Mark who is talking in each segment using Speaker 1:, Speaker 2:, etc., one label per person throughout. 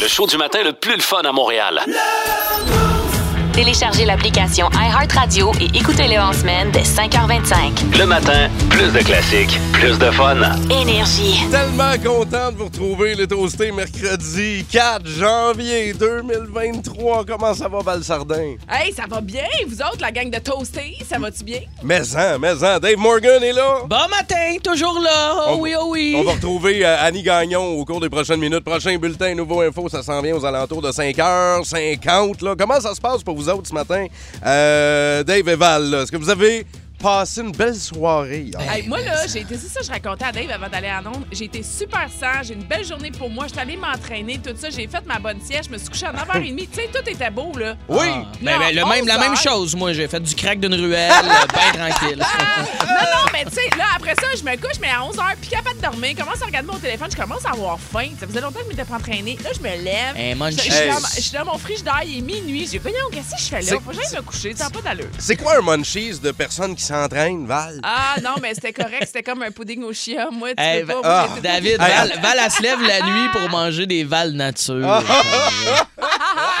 Speaker 1: Le show du matin le plus le fun à Montréal.
Speaker 2: Téléchargez l'application iHeartRadio et écoutez-le en semaine dès 5h25.
Speaker 1: Le matin, plus de classiques, plus de fun.
Speaker 2: Énergie.
Speaker 3: Tellement content de vous retrouver les toastés mercredi 4 janvier 2023. Comment ça va, Val Sardin?
Speaker 4: Hey, ça va bien, vous autres, la gang de Toastés, ça va-tu bien?
Speaker 3: Mais-en, mais-en. Dave Morgan est là.
Speaker 5: Bon matin, toujours là. Oh
Speaker 3: On-
Speaker 5: oui, oh oui.
Speaker 3: On va retrouver euh, Annie Gagnon au cours des prochaines minutes. Prochain bulletin Nouveau Info, ça s'en vient aux alentours de 5h50. Là. Comment ça se passe pour vous ce matin? Euh, Dave et Val, est-ce que vous avez passé une belle soirée hier?
Speaker 4: Hey, moi, là, j'ai été, c'est ça, je racontais à Dave avant d'aller à Londres. J'ai été super sage, j'ai une belle journée pour moi. Je suis allée m'entraîner, tout ça. J'ai fait ma bonne sieste, je me suis couchée à 9h30. tu sais, tout était beau, là.
Speaker 3: Oui!
Speaker 5: Ah, ben, ben, le même, la
Speaker 4: 11
Speaker 5: même chose, moi. J'ai fait du crack d'une ruelle, euh, bien tranquille.
Speaker 4: non, non, mais tu sais, là, après ça, je me couche, mais à 11h, puis capable de dormir, je commence à regarder mon téléphone, je commence à avoir faim. Ça faisait longtemps que je m'étais pas entraînée. Là, je me lève.
Speaker 5: Un
Speaker 4: Je
Speaker 5: munchie.
Speaker 4: je suis
Speaker 3: Hey.
Speaker 4: dans, je suis dans mon frigidaire, il est minuit. J'ai dit, voyons, qu'est-ce que je fais là? Faut que j'aille me coucher, ça n'a pas d'allure.
Speaker 3: C'est quoi un munchies de personnes qui s'entraînent, Val?
Speaker 4: Ah non, mais c'était correct, c'était comme un pudding au chia. Moi, tu
Speaker 5: Hey,
Speaker 4: peux pas. Moi,
Speaker 3: ah,
Speaker 4: j'ai tout-
Speaker 5: David. Val, Val, elle se lève la nuit pour manger des Val nature.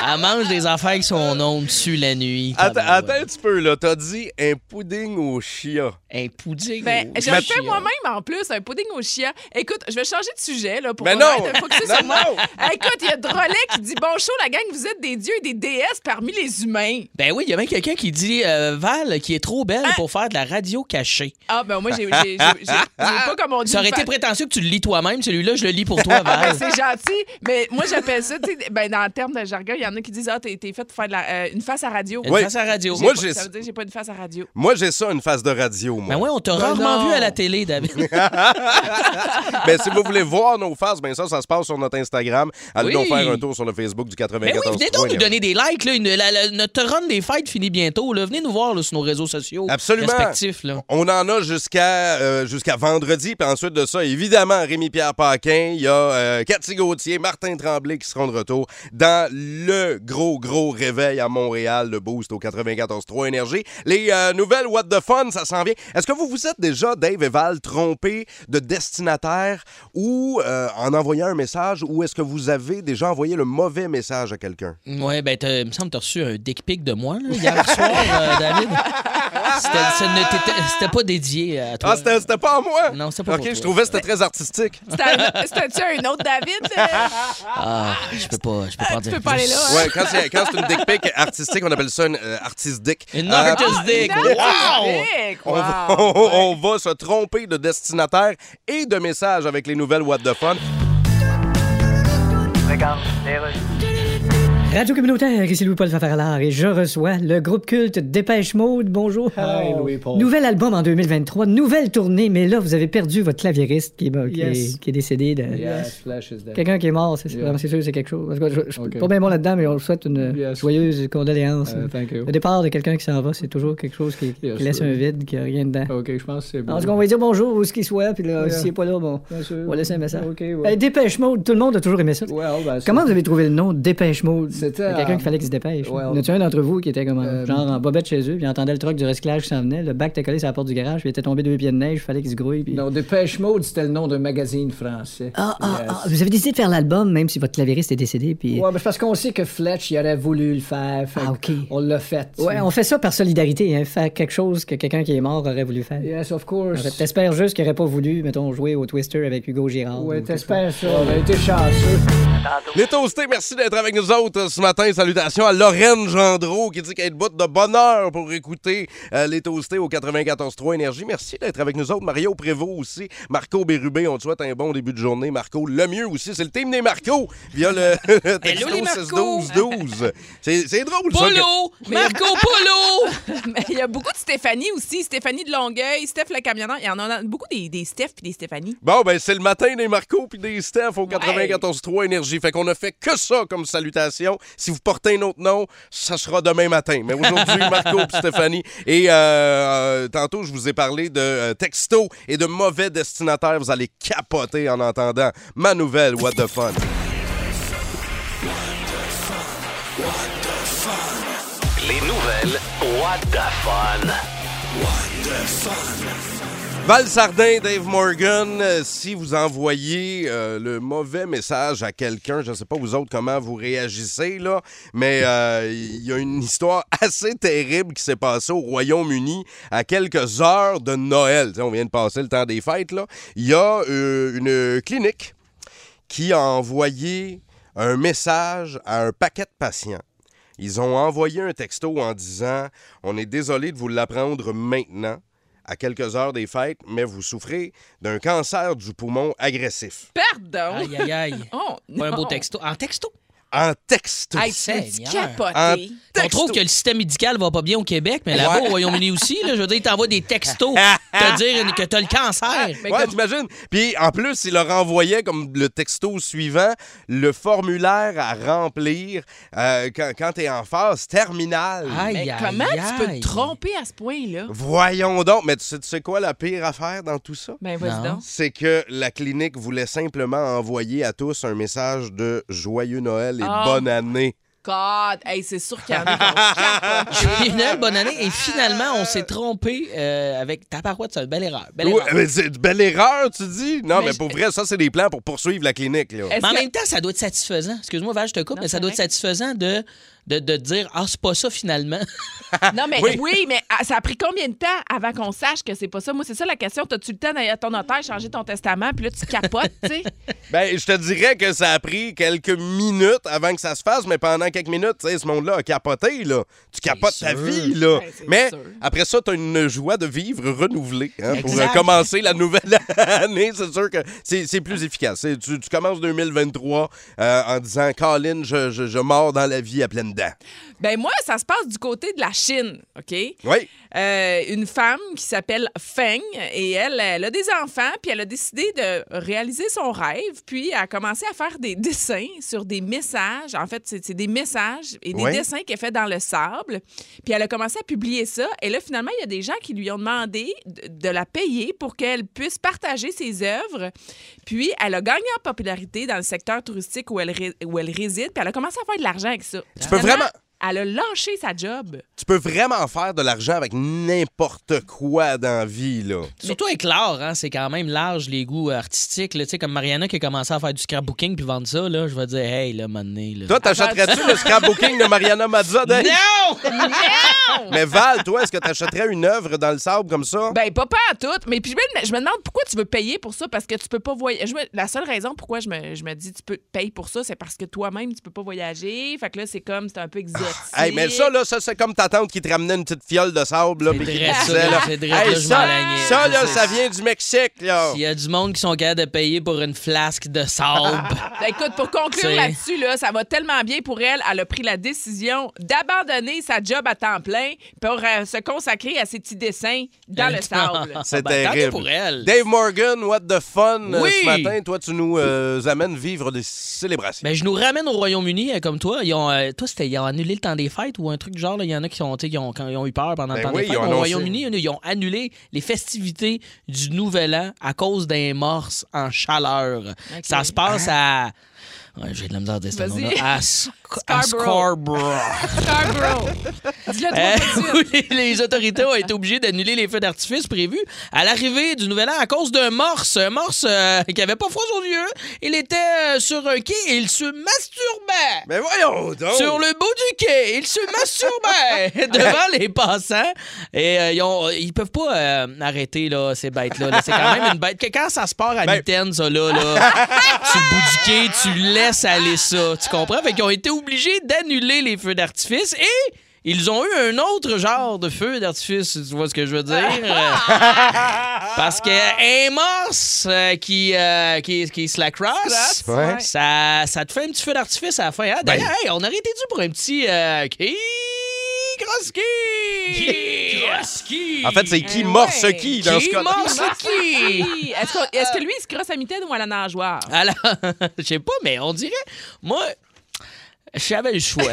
Speaker 5: elle mange des affaires qui sont ondes dessus la nuit.
Speaker 3: Attends, un petit peu, là. T'as dit un pudding au chia.
Speaker 5: Un pudding.
Speaker 4: Ben,
Speaker 5: au
Speaker 4: je le fais moi-même en plus, un pudding au chia. Écoute, je vais changer de sujet là, pour
Speaker 3: Ben
Speaker 4: qu'on
Speaker 3: non!
Speaker 4: focuser
Speaker 3: Non,
Speaker 4: sur moi.
Speaker 3: non!
Speaker 4: Écoute, il y a Drolet qui dit Bon show, la gang, vous êtes des dieux et des déesses parmi les humains.
Speaker 5: Ben oui, il y a même quelqu'un qui dit euh, Val, qui est trop belle
Speaker 4: Hein?
Speaker 5: pour faire de la radio cachée.
Speaker 4: Ah, ben moi, j'ai j'ai- j'ai- j'ai- j'ai pas comme on dit.
Speaker 5: Ça aurait été prétentieux que tu le lis toi-même. Celui-là, je le lis pour toi,
Speaker 4: Ah, ben,
Speaker 5: Val.
Speaker 4: c'est gentil, mais moi j'appelle ça, tu sais, ben, dans le terme de jargon, il y en a qui disent Ah, t'es t'es fait pour faire de la, euh, une face à radio.
Speaker 5: Une
Speaker 3: Oui.
Speaker 5: face à radio.
Speaker 3: Moi,
Speaker 4: Pas-
Speaker 3: j'ai-
Speaker 4: Ça veut dire que j'ai pas une face à radio.
Speaker 3: Moi, j'ai ça, une face de radio, moi.
Speaker 5: Ben ouais, on t'a
Speaker 4: Ben
Speaker 5: rarement
Speaker 4: non.
Speaker 5: vu à la télé, David.
Speaker 3: Ben, si vous voulez voir nos faces, ben ça, ça se passe sur notre Instagram. Allez
Speaker 5: Oui.
Speaker 3: donc faire un tour sur le Facebook du
Speaker 5: Ben
Speaker 3: 94.
Speaker 5: oui, venez donc nous donner des likes. Là. Une- la- la- notre run des fêtes finit bientôt. Là. Venez nous voir là, sur nos réseaux sociaux
Speaker 3: Absolument.
Speaker 5: Respectifs. Là.
Speaker 3: On en a jusqu'à euh, jusqu'à vendredi. Puis ensuite de ça, évidemment, Rémi-Pierre Paquin. Il y a euh, Cathy Gauthier, Martin Tremblay qui seront de retour dans le gros, gros réveil à Montréal, le boost au 94.3 Énergie. Les euh, nouvelles What the Fun, ça s'en vient. Est-ce que vous vous êtes déjà, Dave et Val, trompé de destinataire ou en envoyant un message ou est-ce que vous avez déjà envoyé le mauvais message à quelqu'un?
Speaker 5: Ouais, ben, il me semble que tu as reçu un dick pic de moi là, hier soir, David. C'était c'était pas dédié à toi.
Speaker 3: Ah, c'était c'était pas à moi?
Speaker 5: Non, c'était pas
Speaker 3: OK,
Speaker 5: pour
Speaker 3: je
Speaker 5: toi.
Speaker 3: trouvais que c'était très artistique.
Speaker 4: C'était- C'était-tu un autre David? euh?
Speaker 5: Ah, je peux pas, je peux pas en
Speaker 4: Tu
Speaker 5: dire
Speaker 4: peux pas aller là. hein?
Speaker 3: Ouais, quand c'est quand c'est une dick pic artistique, on appelle ça une euh, artist dick.
Speaker 5: Une
Speaker 3: Euh,
Speaker 5: artist dick.
Speaker 4: Ah,
Speaker 5: Wow!
Speaker 3: on, va, on- on va se tromper de destinataire et de message avec les nouvelles What the Fun.
Speaker 6: Radio communautaire, ici Louis-Paul Fafaralard et je reçois le groupe culte Dépêche Mode. Bonjour.
Speaker 7: Hi, Louis-Paul.
Speaker 6: Nouvel album en 2023, nouvelle tournée, mais là, vous avez perdu votre claviériste qui est, qui est-
Speaker 7: Yes.
Speaker 6: qui est décédé. De,
Speaker 7: Yes, Flash is dead.
Speaker 6: Quelqu'un qui est mort, c'est
Speaker 7: Yeah.
Speaker 6: c'est sûr, c'est quelque chose. En tout cas, je, je pas bien bon là-dedans, mais on souhaite une
Speaker 7: Yes.
Speaker 6: joyeuse condoléance.
Speaker 7: Uh, thank you.
Speaker 6: Le départ de quelqu'un qui s'en va, c'est toujours quelque chose qui, laisse un vide, qui a rien dedans.
Speaker 7: OK, je pense que c'est bon.
Speaker 6: En tout cas, on va dire bonjour où ce qu'il soit, puis là,
Speaker 7: Yeah.
Speaker 6: s'il n'est pas là, bon, on va laisser un message.
Speaker 7: OK, ouais.
Speaker 6: Hey, Dépêche Mode, tout le monde a toujours aimé ça.
Speaker 7: Well, ben,
Speaker 6: Comment vous avez trouvé le nom Dépêche Mode?
Speaker 7: C'était,
Speaker 6: Il y a quelqu'un qui fallait qu'il se dépêche.
Speaker 7: ouais,
Speaker 6: y en a-tu un d'entre vous qui était comme
Speaker 7: Euh,
Speaker 6: genre en bobette chez eux, puis il entendait le truck du recyclage qui s'en venait, le bac était collé sur la porte du garage, puis il était tombé deux pieds de neige, il fallait qu'il se grouille. Puis...
Speaker 7: Non, Dépêche Mode, c'était le nom d'un magazine français.
Speaker 6: Ah, ah,
Speaker 7: Yes.
Speaker 6: ah, vous avez décidé de faire l'album, même si votre clavieriste est décédé, puis...
Speaker 7: Ouais, mais parce qu'on sait que Fletch, il aurait voulu le faire. fait
Speaker 6: Ah,
Speaker 7: que
Speaker 6: OK.
Speaker 7: On l'a fait.
Speaker 6: Ouais, on fait ça par solidarité, hein, faire quelque chose que quelqu'un qui est mort aurait voulu faire.
Speaker 7: Yes, of course.
Speaker 6: T'espères juste qu'il aurait pas voulu, mettons, jouer au Twister avec Hugo Girard.
Speaker 7: Ouais, t'espères ça. On a été chanceux.
Speaker 3: Les toastés, merci d'être avec nous autres euh, ce matin. Salutations à Lorraine Gendreau qui dit qu'elle est bout de bonheur pour écouter euh, les toastés au 94.3 Énergie. Merci d'être avec nous autres. Mario Prévost aussi. Marco Bérubé, on te souhaite un bon début de journée. Marco, le mieux aussi, c'est le team des Marco via le texto
Speaker 5: les Marco.
Speaker 3: 612-12. C'est c'est drôle, ça. que-
Speaker 5: Polo! Marco Polo!
Speaker 4: Mais il y a beaucoup de Stéphanie aussi. Stéphanie de Longueuil, Steph le camionneur. Il y en a beaucoup des, des Steph puis des Stéphanie.
Speaker 3: Bon, ben, c'est le matin des Marco puis des Steph au 94.3 Énergie. Fait qu'on a fait que ça comme salutation. Si vous portez un autre nom, ça sera demain matin. Mais aujourd'hui, Marco puis Stéphanie. Et euh, euh, tantôt, je vous ai parlé de euh, texto et de mauvais destinataires. Vous allez capoter en entendant ma nouvelle What the Fun.
Speaker 1: Les nouvelles What the Fun.
Speaker 3: Val Sardin, Dave Morgan, euh, si vous envoyez euh, le mauvais message à quelqu'un, je ne sais pas vous autres comment vous réagissez, mais euh, il y a une histoire assez terrible qui s'est passée au Royaume-Uni à quelques heures de Noël. On vient de passer le temps des fêtes. Il y a une clinique qui a envoyé un message à un paquet de patients. Ils ont envoyé un texto en disant On est désolé de vous l'apprendre maintenant, à quelques heures des fêtes, mais vous souffrez d'un cancer du poumon agressif.
Speaker 4: Pardon?
Speaker 5: Aïe, aïe, aïe.
Speaker 4: Oh,
Speaker 5: Pas un beau texto. En texto?
Speaker 3: En texto.
Speaker 4: Hey?
Speaker 3: En
Speaker 5: On trouve que le système médical va pas bien au Québec, mais là-bas,
Speaker 3: Ouais.
Speaker 5: au Royaume-Uni aussi, là, je veux dire, ils t'envoient des textos te dire que t'as le cancer.
Speaker 4: Mais
Speaker 3: Ouais,
Speaker 4: comme-
Speaker 3: t'imagines? Puis en plus, il leur envoyait comme le texto suivant le formulaire à remplir euh, quand, quand t'es en phase terminale.
Speaker 5: Aïe,
Speaker 4: Mais
Speaker 5: aïe,
Speaker 4: comment tu peux te tromper à ce point-là?
Speaker 3: Voyons donc, mais tu sais, tu sais quoi la pire affaire dans tout ça?
Speaker 4: Ben, vas-y donc.
Speaker 3: C'est que la clinique voulait simplement envoyer à tous un message de joyeux Noël et
Speaker 4: Ah.
Speaker 3: bonne année.
Speaker 4: God, hey, c'est sûr qu'il y en a qui vont capoter.
Speaker 5: Joyeux Noël, bonne année. Et finalement, on s'est trompé euh, avec ta parouette. C'est une belle erreur. Belle
Speaker 3: Ouais,
Speaker 5: erreur.
Speaker 3: mais c'est une belle erreur, tu dis? Non,
Speaker 4: Mais
Speaker 3: mais,
Speaker 4: je-
Speaker 3: pour vrai, ça, c'est des plans pour poursuivre la clinique. Là.
Speaker 4: Est-ce
Speaker 5: Mais en
Speaker 4: que-
Speaker 5: même temps, ça doit être satisfaisant. Excuse-moi, Val, je te coupe,
Speaker 4: Non,
Speaker 5: mais ça
Speaker 4: c'est
Speaker 5: doit être
Speaker 4: correct.
Speaker 5: satisfaisant de, de, de dire Ah, c'est pas ça finalement.
Speaker 4: Non, mais
Speaker 3: Oui.
Speaker 4: oui. mais ah, ça a pris combien de temps avant qu'on sache que c'est pas ça? Moi, c'est ça la question. T'as-tu le temps d'aller à ton notaire, changer ton testament, puis là, tu capotes, tu sais?
Speaker 3: Ben, je te dirais que ça a pris quelques minutes avant que ça se fasse, mais pendant quelques minutes, tu sais, ce monde-là a capoté, là. Tu capotes ta vie, là.
Speaker 4: Ben,
Speaker 3: mais
Speaker 4: sûr.
Speaker 3: après ça, t'as une joie de vivre renouvelée hein, pour euh, commencer la nouvelle année. C'est sûr que c'est c'est plus efficace. Tu, tu commences 2023 euh, en disant, Colin, je, je, je mords dans la vie à pleines
Speaker 4: Ben, moi, ça se passe du côté de la Chine, OK?
Speaker 3: Oui.
Speaker 4: Euh, une femme qui s'appelle Feng et elle, elle a des enfants, puis elle a décidé de réaliser son rêve, puis elle a commencé à faire des dessins sur des messages. En fait, c'est des messages et des
Speaker 3: Ouais.
Speaker 4: dessins qu'elle fait dans le sable. Puis elle a commencé à publier ça. Et là, finalement, il y a des gens qui lui ont demandé de, de la payer pour qu'elle puisse partager ses œuvres. Puis elle a gagné en popularité dans le secteur touristique où elle, ré- où elle réside, puis elle a commencé à faire de l'argent avec ça.
Speaker 3: Tu peux vraiment-
Speaker 4: Elle a lâché sa job.
Speaker 3: Tu peux vraiment faire de l'argent avec n'importe quoi dans la vie, là.
Speaker 5: Surtout avec l'art, hein, c'est quand même large les goûts artistiques. là. Tu sais, comme Mariana qui a commencé à faire du scrapbooking puis vendre ça, là, je vais dire, hey, là, mané, là.
Speaker 3: Toi, t'achèterais-tu le scrapbooking de Mariana Mazza?
Speaker 5: Non!
Speaker 3: Mais Val, toi, est-ce que t'achèterais une œuvre dans le sable comme ça?
Speaker 4: Ben, pas pas à tout. Mais puis, je me, je me demande pourquoi tu veux payer pour ça parce que tu peux pas voyager. La seule raison pourquoi je me, je me dis tu peux payer pour ça, c'est parce que toi-même, tu peux pas voyager. Fait que là, c'est comme, c'est un peu exotique.
Speaker 3: Hey, mais ça, là, ça, c'est comme ta tante qui te ramenait une petite fiole de sable, là,
Speaker 5: C'est
Speaker 3: puis qui
Speaker 5: vrai,
Speaker 3: te
Speaker 5: ça,
Speaker 3: disait, là,
Speaker 5: c'est vrai,
Speaker 3: Hey,
Speaker 5: là, je
Speaker 3: ça, là, ça vient du Mexique, là.
Speaker 5: Il y a du monde qui sont capables de payer pour une flasque de sable.
Speaker 4: Ben, écoute, pour conclure
Speaker 5: C'est-
Speaker 4: là-dessus, là, ça va tellement bien pour elle. Elle a pris la décision d'abandonner sa job à temps plein pour euh, se consacrer à ses petits dessins dans le sable.
Speaker 3: C'est
Speaker 5: Ben,
Speaker 3: terrible.
Speaker 5: pour elle.
Speaker 3: Dave Morgan, what the fun euh,
Speaker 5: Oui.
Speaker 3: ce matin. Toi, tu nous euh, amènes vivre des célébrations.
Speaker 5: Ben, je nous ramène au Royaume-Uni comme toi. Ils ont, euh, toi, c'était, ils ont annulé le temps des fêtes ou un truc du genre. Il y en a qui ont, qui ont, quand ils ont eu peur pendant
Speaker 3: Ben
Speaker 5: le temps
Speaker 3: oui,
Speaker 5: des fêtes. Au. Royaume-Uni, ils ont annulé les festivités du Nouvel An à cause d'un morse en chaleur. Ça se passe à. Ouais, j'ai de la misère à dire ce
Speaker 4: Vas-y.
Speaker 5: nom-là. À, Sc- à
Speaker 4: Scarborough.
Speaker 5: Scarborough.
Speaker 4: Scarborough. Dis-le
Speaker 5: Euh,
Speaker 4: de suite.
Speaker 5: oui, les autorités ont été obligées d'annuler les feux d'artifice prévus à l'arrivée du Nouvel An à cause d'un morse. Un morse euh, qui avait pas froid aux yeux. Il était euh, sur un quai et il se masturbait.
Speaker 3: Mais voyons donc!
Speaker 5: Sur le bout du quai, il se masturbait devant les passants. Et euh, ils, ont- ils peuvent pas euh, arrêter là, ces bêtes-là. là. C'est quand même une bête. que Quand ça se part à
Speaker 3: Ben-
Speaker 5: mitaine, ça, là, là sur le bout du quai, tu laisses aller ça. Tu comprends? Fait qu'ils ont été obligés d'annuler les feux d'artifice et. Ils ont eu un autre genre de feu d'artifice, tu vois ce que je veux dire? Parce que un morse euh, qui, euh, qui, qui se la crosse,
Speaker 3: ouais.
Speaker 5: ça, ça te fait un petit feu d'artifice à la fin. hein? D'ailleurs, hey, on aurait été dû pour un petit euh, qui? Kroski.
Speaker 3: En fait, c'est qui
Speaker 4: Eh
Speaker 3: qui dans ce
Speaker 5: Qui
Speaker 3: cas
Speaker 5: morse qui?
Speaker 4: Oui. Est-ce que, est-ce que lui, il se crosse à mitaine ou à la nageoire?
Speaker 5: Alors, je sais pas, mais on dirait. Moi. Si j'avais le choix.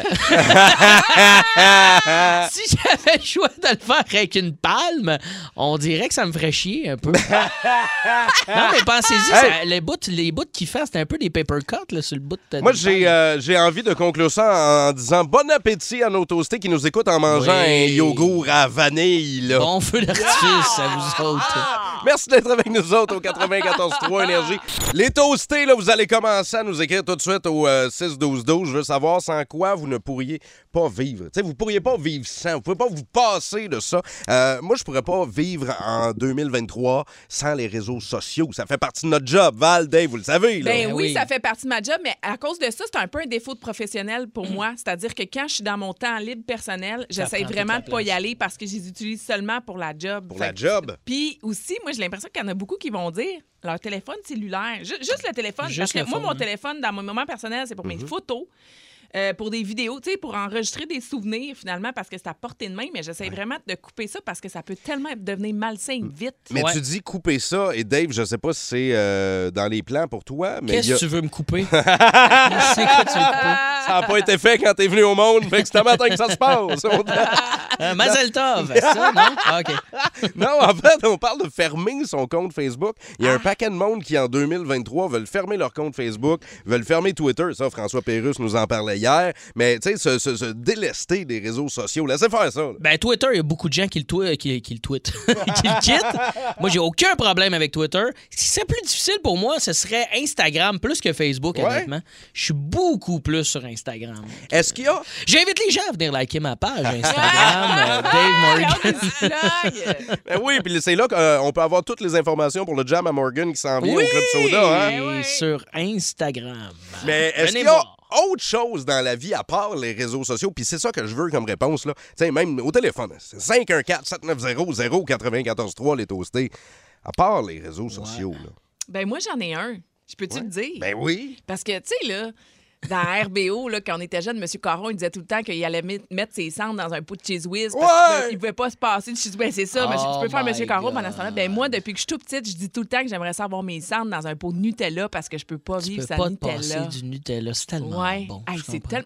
Speaker 5: si j'avais le choix de le faire avec une palme, on dirait que ça me ferait chier un peu. non, mais pensez-y, ça- les bouts, les bouts qu'il fait, c'était un peu des paper cuts là, sur le bout de
Speaker 3: Moi, j'ai euh, j'ai envie de conclure ça en, en disant bon appétit à nos toastés qui nous écoutent en mangeant
Speaker 5: Oui.
Speaker 3: un yogourt à vanille. Là.
Speaker 5: Bon feu d'artifice à vous autres.
Speaker 3: Merci d'être avec nous autres au 94.3 Énergie. Les toastés, là, vous allez commencer à nous écrire tout de suite au euh, 6-12-12. Je veux savoir sans quoi vous ne pourriez pas vivre? Vous pourriez pas vivre sans. Vous pouvez pas vous passer de ça. Euh, moi, je pourrais pas vivre en 2023 sans les réseaux sociaux. Ça fait partie de notre job. Val, Dave, vous le savez. Là.
Speaker 4: Ben
Speaker 5: Ben
Speaker 4: oui,
Speaker 5: oui.
Speaker 4: ça fait partie de ma job, mais à cause de ça, c'est un peu un défaut de professionnel pour moi. C'est-à-dire que quand je suis dans mon temps libre personnel, j'essaie vraiment de pas y aller parce que je les utilise seulement pour la job.
Speaker 3: Pour
Speaker 4: Fait
Speaker 3: la
Speaker 4: que-
Speaker 3: job?
Speaker 4: Puis aussi, moi, j'ai l'impression qu'il y en a beaucoup qui vont dire leur téléphone cellulaire. Ju- juste le téléphone.
Speaker 5: Juste
Speaker 4: parce que moi, mon
Speaker 5: hein.
Speaker 4: téléphone, dans mon moment personnel, c'est pour mes photos. Euh, pour des vidéos, tu sais, pour enregistrer des souvenirs finalement, parce que c'est à portée de main, mais j'essaie vraiment de couper ça parce que ça peut tellement devenir malsain vite.
Speaker 3: Mais
Speaker 5: Ouais.
Speaker 3: tu dis couper ça, et Dave, je sais pas si c'est euh, dans les plans pour toi, mais
Speaker 5: Qu'est-ce
Speaker 3: a-
Speaker 5: que tu veux me couper? C'est quoi tu veux couper?
Speaker 3: ça n'a pas été fait quand t'es venu au monde, fait que c'est matin que ça se passe.
Speaker 5: Euh, Mazel Tov, ça, non? Ah, OK.
Speaker 3: non, en fait, on parle de fermer son compte Facebook. Il y a un paquet de monde qui, en 2023, veulent fermer leur compte Facebook, veulent fermer Twitter. Ça, François Pérusse nous en parlait hier. Mais, tu sais, se, se- se délester des réseaux sociaux. Laissez faire ça. là.
Speaker 5: Ben, Twitter, il y a beaucoup de gens qui le, twi- qui, qui le tweetent, qui le quittent. Moi, j'ai aucun problème avec Twitter. Ce qui serait plus difficile pour moi, ce serait Instagram plus que Facebook,
Speaker 3: Ouais.
Speaker 5: honnêtement. Je suis beaucoup plus sur Instagram.
Speaker 3: Est-ce qu'il y a?
Speaker 5: J'invite les gens à venir liker ma page Instagram, euh, Dave Morgan.
Speaker 4: Plug.
Speaker 3: Ben oui, puis c'est là qu'on peut avoir toutes les informations pour le Jam à Morgan qui s'en vient
Speaker 5: Oui!
Speaker 3: au Club Soda. Hein?
Speaker 5: Et
Speaker 4: ouais.
Speaker 5: sur Instagram.
Speaker 3: Mais est-ce qu'il y a. autre chose dans la vie à part les réseaux sociaux? Puis c'est ça que je veux comme réponse. là. Tu sais, même au téléphone, c'est 514-790-0943 les toastés. À part les réseaux sociaux. Là.
Speaker 4: Ben moi, j'en ai un. Je peux-tu le dire?
Speaker 3: Ben oui.
Speaker 4: Parce que, tu sais, là, dans RBO, là, quand on était jeune, M. Caron, il disait tout le temps qu'il allait met- mettre ses cendres dans un pot de cheese whiz parce
Speaker 3: Ouais!
Speaker 4: qu'il ne pouvait pas se passer de cheese whiz. Ben, c'est ça, mais
Speaker 5: Oh
Speaker 4: tu peux faire
Speaker 5: my
Speaker 4: M. Caron pendant ce temps-là. Ben, moi, depuis que je suis toute petite, je dis tout le temps que j'aimerais ça avoir mes cendres dans un pot de Nutella parce que je peux pas
Speaker 5: Tu
Speaker 4: vivre
Speaker 5: peux
Speaker 4: sans
Speaker 5: pas te
Speaker 4: Nutella.
Speaker 5: passer du Nutella. C'est tellement
Speaker 4: Ouais.
Speaker 5: bon.
Speaker 4: Hey,
Speaker 5: je
Speaker 4: c'est tel-